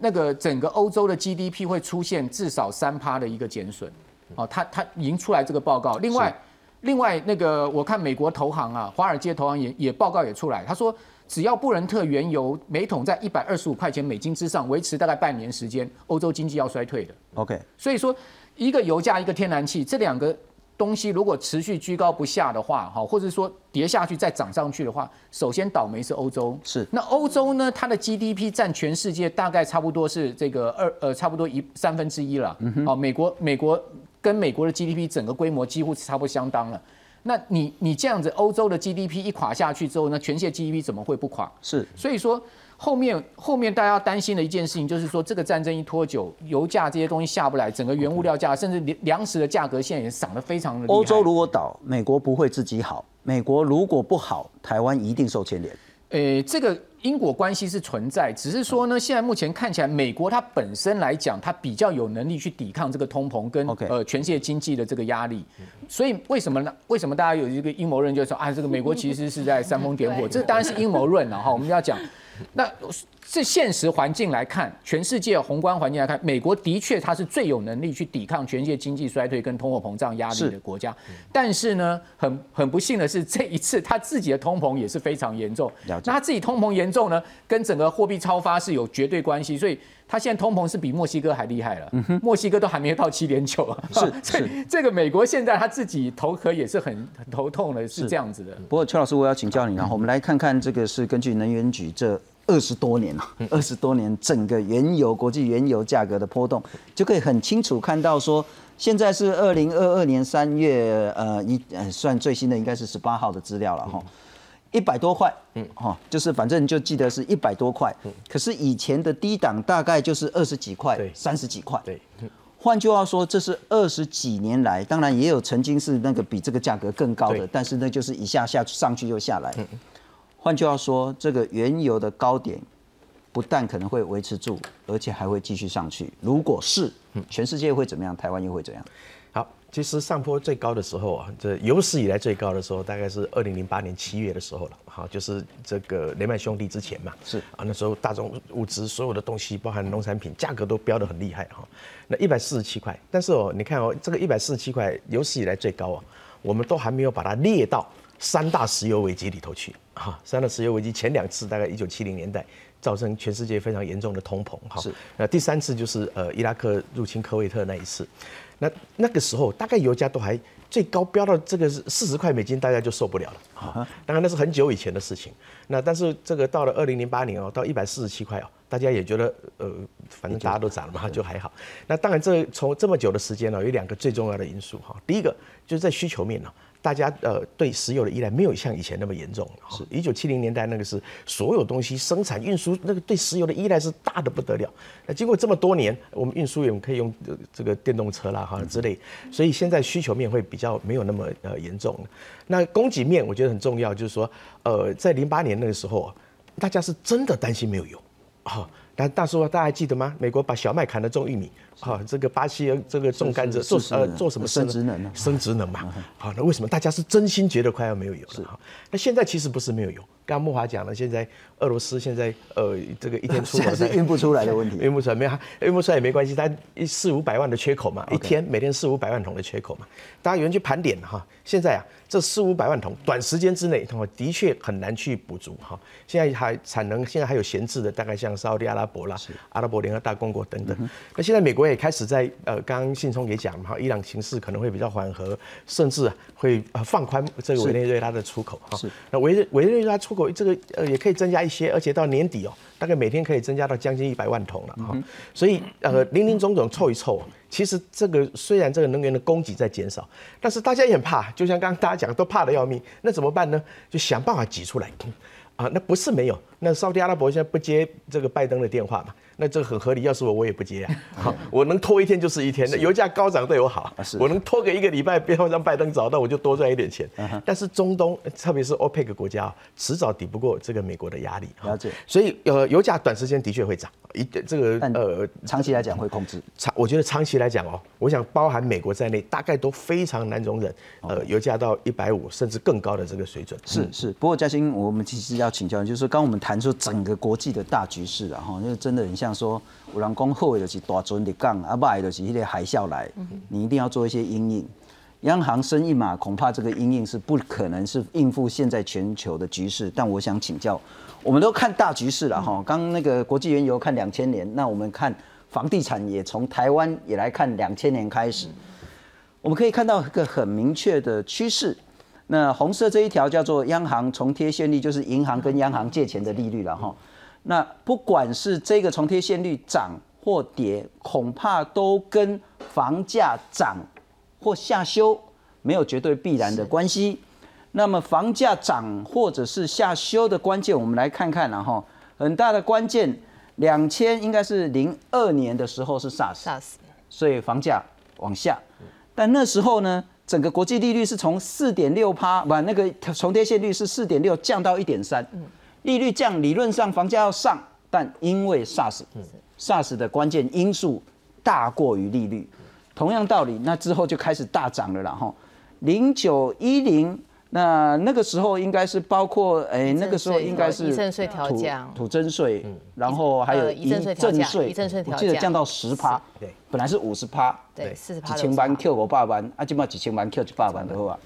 那个整个欧洲的 GDP 会出现至少三趴的一个减损，哦，他他已经出来这个报告。另外，另外那个我看美国投行啊，华尔街投行也也报告也出来，他说只要布伦特原油每桶在一百二十五块钱美金之上维持大概半年时间，欧洲经济要衰退的。OK，所以说一个油价一个天然气这两个。东西如果持续居高不下的话，哈，或者说跌下去再涨上去的话，首先倒霉是欧洲。是。那欧洲呢？它的 GDP 占全世界大概差不多是这个二呃，差不多一三分之一了。嗯哼。美国美国跟美国的 GDP 整个规模几乎是差不多相当了。那你你这样子，欧洲的 GDP 一垮下去之后，那全世界 GDP 怎么会不垮？是，所以说后面后面大家要担心的一件事情，就是说这个战争一拖久，油价这些东西下不来，整个原物料价，甚至粮粮食的价格现在也涨得非常的。欧洲如果倒，美国不会自己好；美国如果不好，台湾一定受牵连。诶，这个。因果关系是存在，只是说呢，现在目前看起来，美国它本身来讲，它比较有能力去抵抗这个通膨跟呃全世界经济的这个压力。所以为什么呢？为什么大家有一个阴谋论，就是说啊，这个美国其实是在煽风点火？(laughs) 这当然是阴谋论了哈。我们要讲。那这现实环境来看，全世界宏观环境来看，美国的确它是最有能力去抵抗全世界经济衰退跟通货膨胀压力的国家。但是呢，很很不幸的是，这一次它自己的通膨也是非常严重。那它自己通膨严重呢，跟整个货币超发是有绝对关系。所以他现在通膨是比墨西哥还厉害了。墨西哥都还没有到七点九啊。(laughs) 是 (laughs) 是，这个美国现在他自己头壳也是很很头痛的，是这样子的。不过邱老师，我要请教你，然后我们来看看这个是根据能源局这。二十多年了，二十多年，整个原油国际原油价格的波动，就可以很清楚看到说，现在是二零二二年三月，呃，一呃算最新的应该是十八号的资料了哈，一百多块，嗯，哈，就是反正就记得是一百多块，可是以前的低档大概就是二十几块，三十几块，对，换句话说，这是二十几年来，当然也有曾经是那个比这个价格更高的，但是那就是一下下上去又下来。换句话说，这个原油的高点不但可能会维持住，而且还会继续上去。如果是，全世界会怎么样？台湾又会怎样？好，其实上坡最高的时候啊，这有史以来最高的时候，大概是二零零八年七月的时候了。好，就是这个雷曼兄弟之前嘛。是啊，那时候大宗物资所有的东西，包含农产品，价格都飙得很厉害哈。那一百四十七块，但是哦，你看哦，这个一百四十七块有史以来最高啊，我们都还没有把它列到。三大石油危机里头去，哈，三大石油危机前两次大概一九七零年代，造成全世界非常严重的通膨，哈，是。那第三次就是呃伊拉克入侵科威特那一次，那那个时候大概油价都还最高飙到这个四十块美金，大家就受不了了，啊。当然那是很久以前的事情，那但是这个到了二零零八年哦，到一百四十七块哦，大家也觉得呃反正大家都涨了嘛，就还好。那当然这从这么久的时间呢，有两个最重要的因素哈，第一个就是在需求面呢。大家呃对石油的依赖没有像以前那么严重。是，一九七零年代那个是所有东西生产运输那个对石油的依赖是大的不得了。那经过这么多年，我们运输员可以用这个电动车啦哈之类，所以现在需求面会比较没有那么呃严重。那供给面我觉得很重要，就是说呃在零八年那个时候啊，大家是真的担心没有油啊。但大叔大家还记得吗？美国把小麦砍了种玉米。好，这个巴西这个种甘蔗做呃做什么生殖能呢？生殖能嘛。好，那为什么大家是真心觉得快要没有油了？哈，那现在其实不是没有油。刚木华讲了，现在俄罗斯现在呃这个一天出口 (laughs) 是运不出来的问题，(laughs) 运不出来没有，运不出来也没关系，它一四五百万的缺口嘛，一天每天四五百万桶的缺口嘛。大家有人去盘点哈，现在啊这四五百万桶短时间之内，的确很难去补足哈。现在还产能现在还有闲置的，大概像沙特阿拉伯啦、阿拉伯联合大公国等等。那现在美国也开始在呃，刚刚信聪也讲嘛，伊朗形势可能会比较缓和，甚至会呃放宽这个委内瑞拉的出口哈。是，那委委内瑞拉出口这个呃。也可以增加一些，而且到年底哦，大概每天可以增加到将近一百万桶了哈。所以呃，零零总总凑一凑，其实这个虽然这个能源的供给在减少，但是大家也很怕，就像刚刚大家讲，都怕的要命。那怎么办呢？就想办法挤出来啊。那不是没有，那沙特阿拉伯现在不接这个拜登的电话嘛？那这个很合理，要是我我也不接啊。(laughs) 好，我能拖一天就是一天。那油价高涨对我好，我能拖个一个礼拜，不要让拜登找到，我就多赚一点钱。但是中东，特别是 OPEC 国家，迟早抵不过这个美国的压力。了解。所以呃，油价短时间的确会涨，一这个呃，长期来讲会控制。长，我觉得长期来讲哦，我想包含美国在内，大概都非常难容忍呃油价到一百五甚至更高的这个水准。是是。不过嘉兴，我们其实要请教，就是说刚我们谈出整个国际的大局势了哈，就真的很像。说，有人讲好的是大船的港，啊坏的就是一个海啸来，你一定要做一些阴影。央行升一码，恐怕这个阴影是不可能是应付现在全球的局势。但我想请教，我们都看大局势了哈。刚那个国际原油看两千年，那我们看房地产也从台湾也来看两千年开始，我们可以看到一个很明确的趋势。那红色这一条叫做央行重贴现率，就是银行跟央行借钱的利率了哈。那不管是这个重贴现率涨或跌，恐怕都跟房价涨或下修，没有绝对必然的关系。那么房价涨或者是下修的关键，我们来看看然后很大的关键，两千应该是零二年的时候是 SARS，所以房价往下。但那时候呢，整个国际利率是从四点六趴，不，那个重贴现率是四点六降到一点三，利率降，理论上房价要上，但因为 SARS，SARS 的关键因素大过于利率。同样道理，那之后就开始大涨了，啦哈。零九一零，那那个时候应该是包括，哎，那个时候应该是遗赠税调降、土增税，然后还有遗赠税调降、遗赠税调降，记得降到十趴，对，本来是五十趴，对，四十趴，几千万 Q 五百万，啊，今嘛几千万 Q 几百万的话，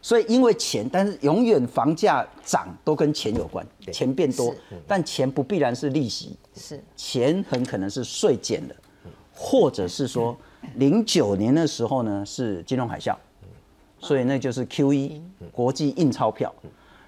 所以因为钱，但是永远房价涨都跟钱有关，钱变多，但钱不必然是利息，是，钱很可能是税减的，或者是说。零九年的时候呢，是金融海啸，所以那就是 Q 一国际印钞票，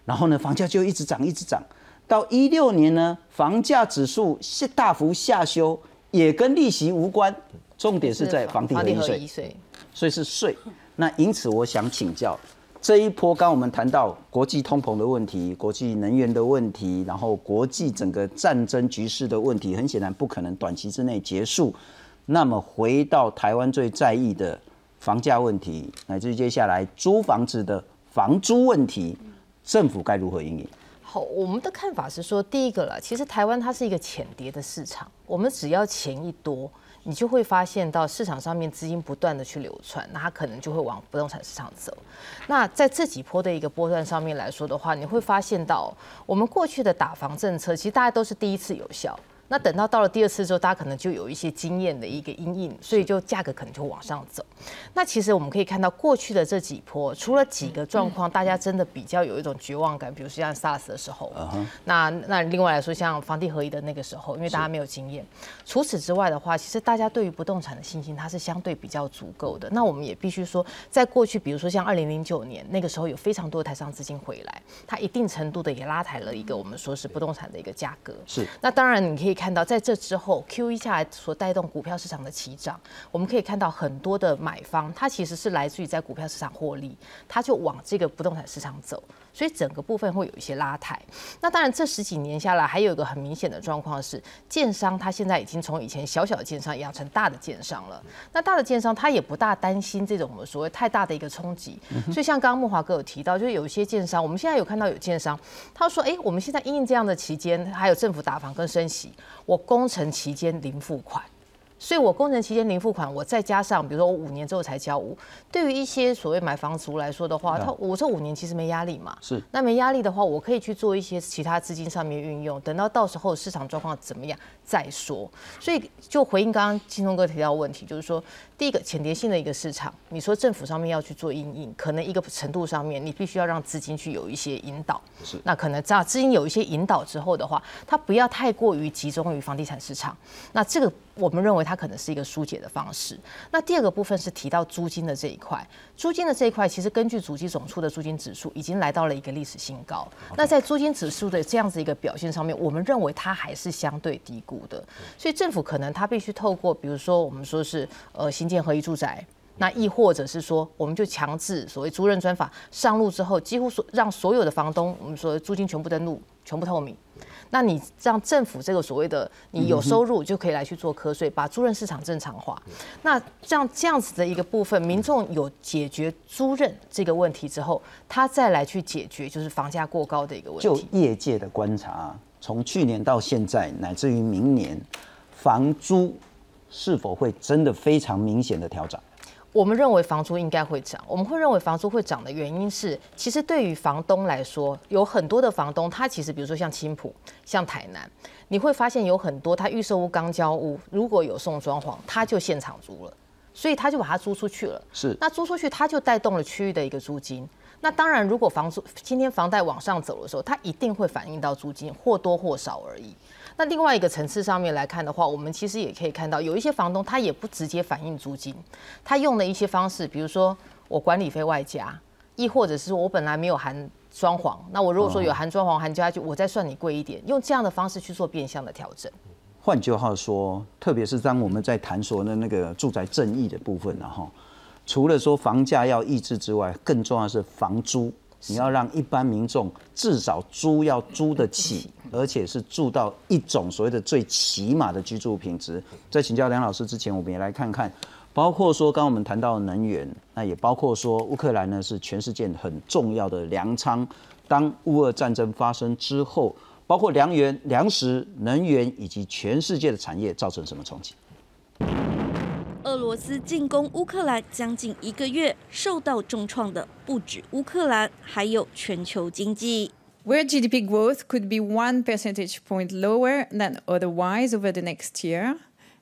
然后呢，房价就一直涨，一直涨。到一六年呢，房价指数下大幅下修，也跟利息无关，重点是在房地合一税，所以是税。那因此我想请教，这一波刚我们谈到国际通膨的问题、国际能源的问题，然后国际整个战争局势的问题，很显然不可能短期之内结束。那么回到台湾最在意的房价问题，乃至接下来租房子的房租问题，政府该如何应对？好，我们的看法是说，第一个了，其实台湾它是一个浅跌的市场，我们只要钱一多，你就会发现到市场上面资金不断的去流窜，那它可能就会往不动产市场走。那在这几波的一个波段上面来说的话，你会发现到我们过去的打房政策，其实大家都是第一次有效。那等到到了第二次之后，大家可能就有一些经验的一个阴影，所以就价格可能就往上走。那其实我们可以看到过去的这几波，除了几个状况，大家真的比较有一种绝望感，比如说像 SARS 的时候，那那另外来说像房地合一的那个时候，因为大家没有经验。除此之外的话，其实大家对于不动产的信心它是相对比较足够的。那我们也必须说，在过去，比如说像二零零九年那个时候，有非常多的台商资金回来，它一定程度的也拉抬了一个我们说是不动产的一个价格。是。那当然你可以。看到在这之后，Q E 下来所带动股票市场的起涨，我们可以看到很多的买方，他其实是来自于在股票市场获利，他就往这个不动产市场走，所以整个部分会有一些拉抬。那当然，这十几年下来，还有一个很明显的状况是，建商他现在已经从以前小小的建商养成大的建商了。那大的建商他也不大担心这种我们所谓太大的一个冲击，所以像刚刚木华哥有提到，就是有一些建商，我们现在有看到有建商，他说：“哎，我们现在因应这样的期间，还有政府打房跟升息。”我工程期间零付款，所以我工程期间零付款，我再加上比如说我五年之后才交五，对于一些所谓买房族来说的话，他我这五年其实没压力嘛，是。那没压力的话，我可以去做一些其他资金上面运用，等到到时候市场状况怎么样再说。所以就回应刚刚金通哥提到问题，就是说。第一个浅碟性的一个市场，你说政府上面要去做阴影，可能一个程度上面，你必须要让资金去有一些引导。是，那可能样资金有一些引导之后的话，它不要太过于集中于房地产市场。那这个我们认为它可能是一个疏解的方式。那第二个部分是提到租金的这一块，租金的这一块其实根据主机总处的租金指数已经来到了一个历史新高。那在租金指数的这样子一个表现上面，我们认为它还是相对低估的。所以政府可能他必须透过，比如说我们说是呃新。建合一住宅，那亦或者是说，我们就强制所谓租赁专法上路之后，几乎所让所有的房东，我们说租金全部登录，全部透明。那你让政府这个所谓的你有收入就可以来去做瞌税，把租赁市场正常化。那这样这样子的一个部分，民众有解决租赁这个问题之后，他再来去解决就是房价过高的一个问题。就业界的观察，从去年到现在，乃至于明年，房租。是否会真的非常明显的调整？我们认为房租应该会涨。我们会认为房租会涨的原因是，其实对于房东来说，有很多的房东，他其实比如说像青浦、像台南，你会发现有很多他预售屋刚交屋，如果有送装潢，他就现场租了，所以他就把它租出去了。是，那租出去，他就带动了区域的一个租金。那当然，如果房租今天房贷往上走的时候，它一定会反映到租金，或多或少而已。那另外一个层次上面来看的话，我们其实也可以看到，有一些房东他也不直接反映租金，他用的一些方式，比如说我管理费外加，亦或者是我本来没有含装潢，那我如果说有含装潢含家具，我再算你贵一点，用这样的方式去做变相的调整。换句话说，特别是当我们在谈说的那个住宅正义的部分，然后除了说房价要抑制之外，更重要的是房租，你要让一般民众至少租要租得起，而且是住到一种所谓的最起码的居住品质。在请教梁老师之前，我们也来看看，包括说刚刚我们谈到能源，那也包括说乌克兰呢是全世界很重要的粮仓。当乌俄战争发生之后，包括粮源、粮食、能源以及全世界的产业造成什么冲击？俄罗斯进攻乌克兰将近一个月，受到重创的不止乌克兰，还有全球经济。Where GDP growth could be one percentage point lower than otherwise over the next year,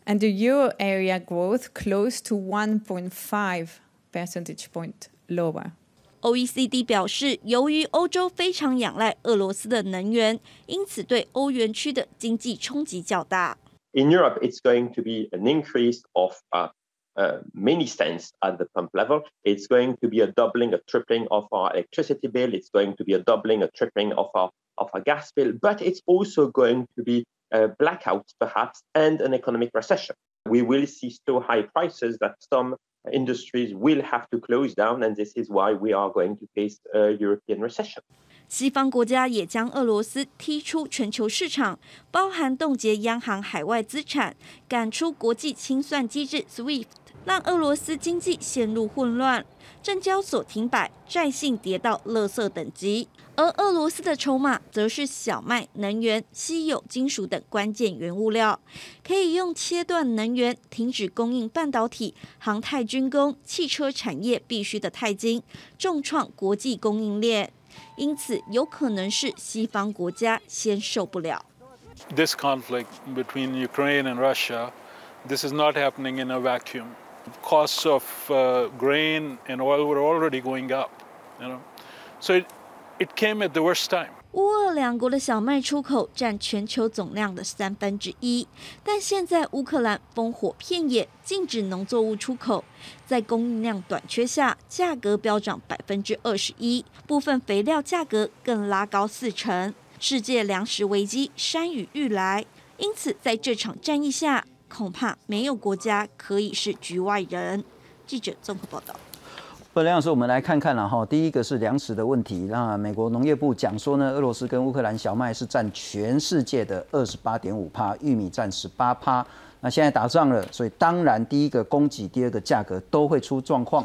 and the euro area growth close to 1.5 percentage point lower. OECD 表示，由于欧洲非常仰赖俄罗斯的能源，因此对欧元区的经济冲击较大。In Europe, it's going to be an increase of uh, uh, many cents at the pump level. It's going to be a doubling, a tripling of our electricity bill. It's going to be a doubling, a tripling of our of our gas bill. But it's also going to be uh, blackouts, perhaps, and an economic recession. We will see so high prices that some industries will have to close down, and this is why we are going to face a European recession. 西方国家也将俄罗斯踢出全球市场，包含冻结央行海外资产、赶出国际清算机制 SWIFT，让俄罗斯经济陷入混乱。证交所停摆，债信跌到垃圾等级。而俄罗斯的筹码则是小麦、能源、稀有金属等关键原物料，可以用切断能源、停止供应半导体、航太、军工、汽车产业必须的钛金，重创国际供应链。因此，有可能是西方国家先受不了。This conflict between Ukraine and Russia, this is not happening in a vacuum. Costs of grain and oil were already going up, you know, so it it came at the worst time. 乌俄两国的小麦出口占全球总量的三分之一，但现在乌克兰烽火遍野，禁止农作物出口，在供应量短缺下，价格飙涨百分之二十一，部分肥料价格更拉高四成，世界粮食危机山雨欲来。因此，在这场战役下，恐怕没有国家可以是局外人。记者综合报道。梁老师，我们来看看了哈。第一个是粮食的问题。那美国农业部讲说呢，俄罗斯跟乌克兰小麦是占全世界的二十八点五趴，玉米占十八趴。那现在打仗了，所以当然第一个供给，第二个价格都会出状况。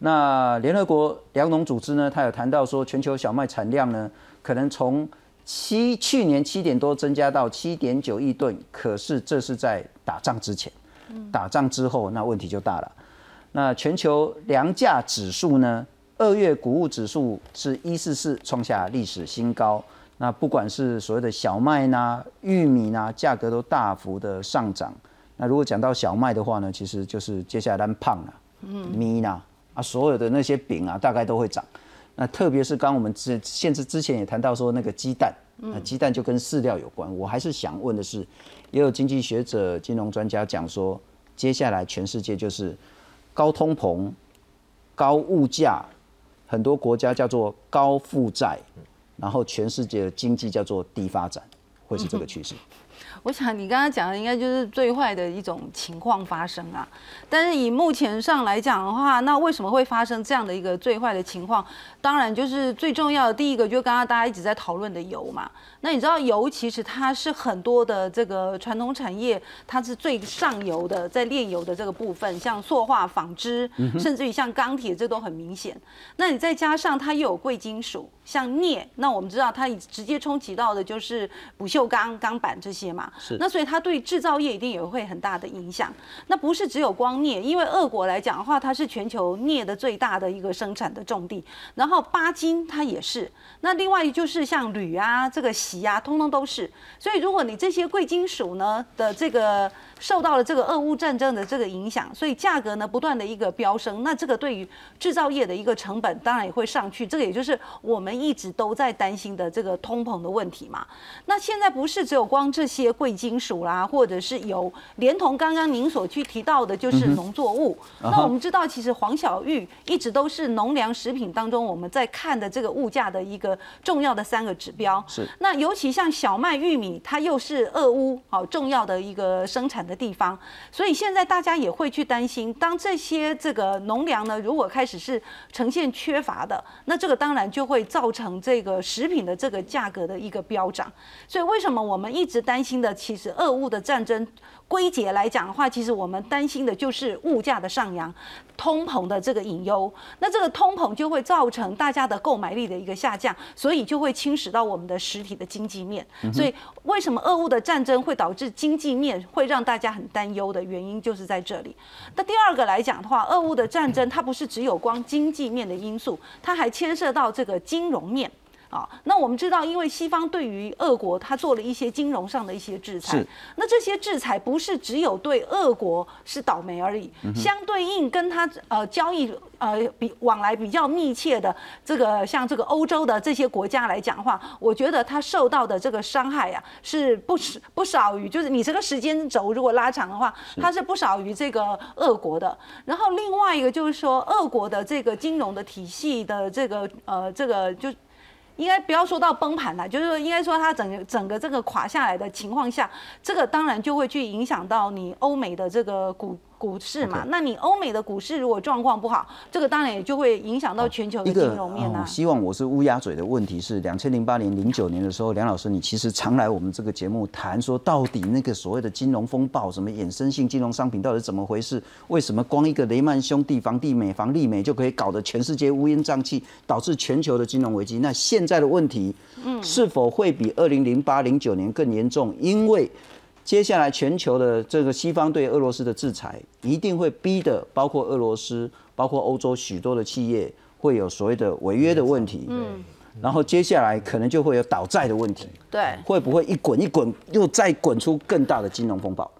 那联合国粮农组织呢，它有谈到说，全球小麦产量呢，可能从七去年七点多增加到七点九亿吨。可是这是在打仗之前，打仗之后，那问题就大了。那全球粮价指数呢？二月谷物指数是一四四，创下历史新高。那不管是所谓的小麦呐、玉米呐，价格都大幅的上涨。那如果讲到小麦的话呢，其实就是接下来胖了，嗯，米呐啊，所有的那些饼啊，大概都会涨。那特别是刚我们之现在之前也谈到说那个鸡蛋，那鸡蛋就跟饲料有关。我还是想问的是，也有经济学者、金融专家讲说，接下来全世界就是。高通膨、高物价，很多国家叫做高负债，然后全世界的经济叫做低发展，会是这个趋势。(laughs) 我想你刚刚讲的应该就是最坏的一种情况发生啊，但是以目前上来讲的话，那为什么会发生这样的一个最坏的情况？当然就是最重要的第一个，就刚刚大家一直在讨论的油嘛。那你知道油其实它是很多的这个传统产业，它是最上游的，在炼油的这个部分，像塑化、纺织，甚至于像钢铁，这都很明显。那你再加上它又有贵金属，像镍，那我们知道它直接冲击到的就是不锈钢、钢板这些嘛。是，那所以它对制造业一定也会很大的影响。那不是只有光镍，因为俄国来讲的话，它是全球镍的最大的一个生产的重地。然后巴金它也是。那另外就是像铝啊，这个锡啊，通通都是。所以如果你这些贵金属呢的这个。受到了这个俄乌战争的这个影响，所以价格呢不断的一个飙升，那这个对于制造业的一个成本当然也会上去，这个也就是我们一直都在担心的这个通膨的问题嘛。那现在不是只有光这些。些贵金属啦，或者是油，连同刚刚您所去提到的，就是农作物。那我们知道，其实黄小玉一直都是农粮食品当中我们在看的这个物价的一个重要的三个指标。是。那尤其像小麦、玉米，它又是俄乌好重要的一个生产的地方，所以现在大家也会去担心，当这些这个农粮呢，如果开始是呈现缺乏的，那这个当然就会造成这个食品的这个价格的一个飙涨。所以为什么我们一直担心的，其实俄乌的战争归结来讲的话，其实我们担心的就是物价的上扬、通膨的这个隐忧。那这个通膨就会造成大家的购买力的一个下降，所以就会侵蚀到我们的实体的经济面。所以为什么俄乌的战争会导致经济面会让大家很担忧的原因，就是在这里。那第二个来讲的话，俄乌的战争它不是只有光经济面的因素，它还牵涉到这个金融面。啊，那我们知道，因为西方对于俄国，他做了一些金融上的一些制裁。那这些制裁不是只有对俄国是倒霉而已，相对应跟他呃交易呃比往来比较密切的这个像这个欧洲的这些国家来讲话，我觉得他受到的这个伤害呀是不少不少于，就是你这个时间轴如果拉长的话，它是不少于这个俄国的。然后另外一个就是说，俄国的这个金融的体系的这个呃这个就。应该不要说到崩盘了，就是说应该说它整个整个这个垮下来的情况下，这个当然就会去影响到你欧美的这个股。股市嘛，那你欧美的股市如果状况不好，这个当然也就会影响到全球的金融面啊。希望我是乌鸦嘴的问题是，两千零八年、零九年的时候，梁老师你其实常来我们这个节目谈说，到底那个所谓的金融风暴，什么衍生性金融商品到底怎么回事？为什么光一个雷曼兄弟、房地美、房利美就可以搞得全世界乌烟瘴气，导致全球的金融危机？那现在的问题，嗯，是否会比二零零八、零九年更严重？因为接下来，全球的这个西方对俄罗斯的制裁，一定会逼的，包括俄罗斯，包括欧洲许多的企业，会有所谓的违约的问题。嗯，然后接下来可能就会有倒债的问题。对，会不会一滚一滚，又再滚出更大的金融风暴？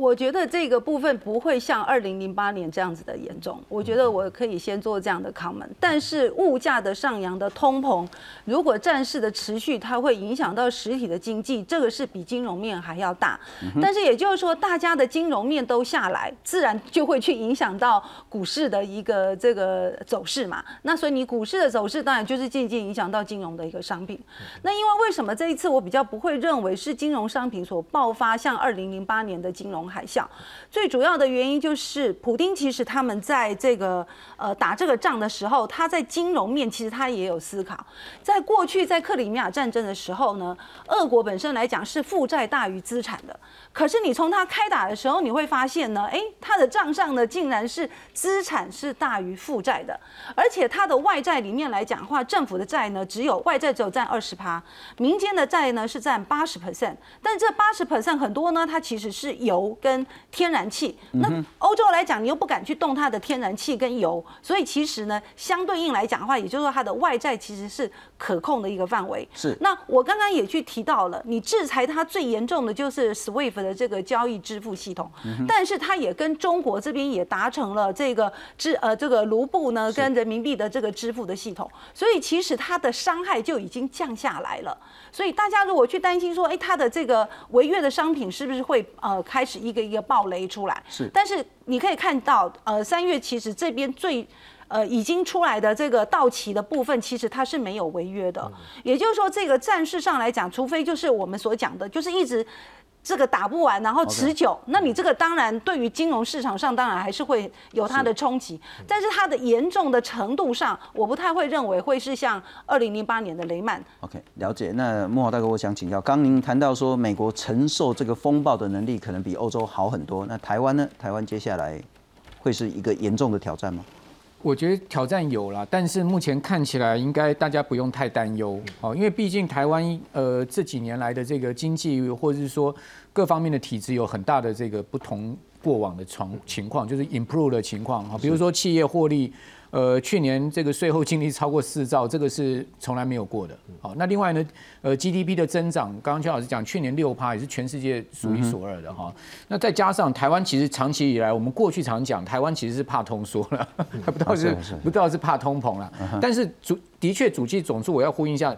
我觉得这个部分不会像二零零八年这样子的严重。我觉得我可以先做这样的 comment。但是物价的上扬的通膨，如果战事的持续，它会影响到实体的经济，这个是比金融面还要大。但是也就是说，大家的金融面都下来，自然就会去影响到股市的一个这个走势嘛。那所以你股市的走势，当然就是渐渐影响到金融的一个商品。那因为为什么这一次我比较不会认为是金融商品所爆发像二零零八年的金融？海啸最主要的原因就是，普丁其实他们在这个呃打这个仗的时候，他在金融面其实他也有思考。在过去在克里米亚战争的时候呢，俄国本身来讲是负债大于资产的。可是你从他开打的时候，你会发现呢，哎，他的账上呢竟然是资产是大于负债的，而且他的外债里面来讲的话，政府的债呢只有外债只有占二十趴，民间的债呢是占八十 percent，但这八十 percent 很多呢，它其实是由油跟天然气。那欧洲来讲，你又不敢去动它的天然气跟油，所以其实呢，相对应来讲的话，也就是说它的外债其实是可控的一个范围。是。那我刚刚也去提到了，你制裁它最严重的就是 SWIFT。的这个交易支付系统，但是它也跟中国这边也达成了这个支呃这个卢布呢跟人民币的这个支付的系统，所以其实它的伤害就已经降下来了。所以大家如果去担心说，哎，它的这个违约的商品是不是会呃开始一个一个爆雷出来？是，但是你可以看到，呃，三月其实这边最呃已经出来的这个到期的部分，其实它是没有违约的。也就是说，这个战事上来讲，除非就是我们所讲的，就是一直。这个打不完，然后持久，那你这个当然对于金融市场上当然还是会有它的冲击，但是它的严重的程度上，我不太会认为会是像二零零八年的雷曼。OK，了解。那莫豪大哥，我想请教，刚您谈到说美国承受这个风暴的能力可能比欧洲好很多，那台湾呢？台湾接下来会是一个严重的挑战吗？我觉得挑战有啦，但是目前看起来应该大家不用太担忧哦，因为毕竟台湾呃这几年来的这个经济或者是说各方面的体制有很大的这个不同过往的情情况，就是 improve 的情况哈，比如说企业获利。呃，去年这个税后净利超过四兆，这个是从来没有过的。好，那另外呢，呃，GDP 的增长，刚刚邱老师讲，去年六趴也是全世界数一数二的哈。那再加上台湾，其实长期以来，我们过去常讲，台湾其实是怕通缩了，还 (laughs) 不知道是不知道是怕通膨了。但是主的确，主计总数我要呼应一下。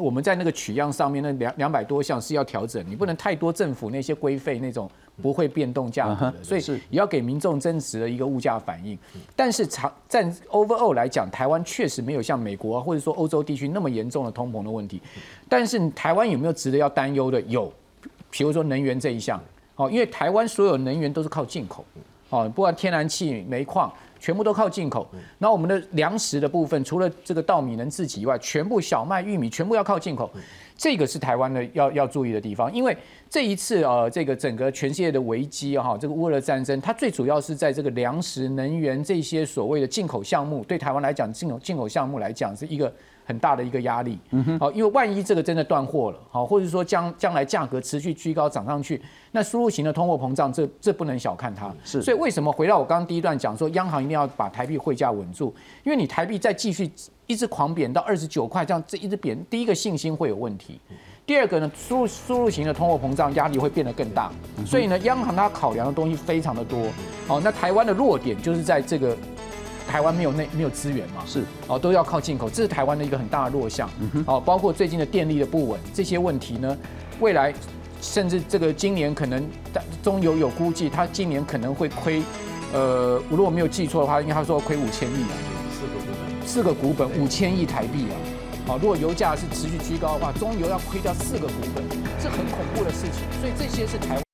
我们在那个取样上面那两两百多项是要调整，你不能太多政府那些规费那种不会变动价格的，所以也要给民众真实的一个物价反应。但是长在 overall 来讲，台湾确实没有像美国啊或者说欧洲地区那么严重的通膨的问题。但是台湾有没有值得要担忧的？有，比如说能源这一项，哦，因为台湾所有能源都是靠进口，哦，不管天然气、煤矿。全部都靠进口，那我们的粮食的部分，除了这个稻米能自己以外，全部小麦、玉米全部要靠进口，这个是台湾的要要注意的地方。因为这一次呃，这个整个全世界的危机哈，这个乌俄战争，它最主要是在这个粮食、能源这些所谓的进口项目，对台湾来讲，进口进口项目来讲是一个。很大的一个压力，好，因为万一这个真的断货了，好，或者说将将来价格持续居高涨上去，那输入型的通货膨胀，这这不能小看它。是，所以为什么回到我刚刚第一段讲说，央行一定要把台币汇价稳住，因为你台币再继续一直狂贬到二十九块，这样这一直贬，第一个信心会有问题，第二个呢，输入输入型的通货膨胀压力会变得更大，所以呢，央行它考量的东西非常的多，好，那台湾的弱点就是在这个。台湾没有那没有资源嘛？是哦，都要靠进口，这是台湾的一个很大的弱项。哦，包括最近的电力的不稳这些问题呢，未来甚至这个今年可能中油有估计，它今年可能会亏，呃，如果没有记错的话，应该他说亏五千亿啊，四个股本，四个股本五千亿台币啊。好，如果油价是持续居高的话，中油要亏掉四个股本，这很恐怖的事情。所以这些是台湾。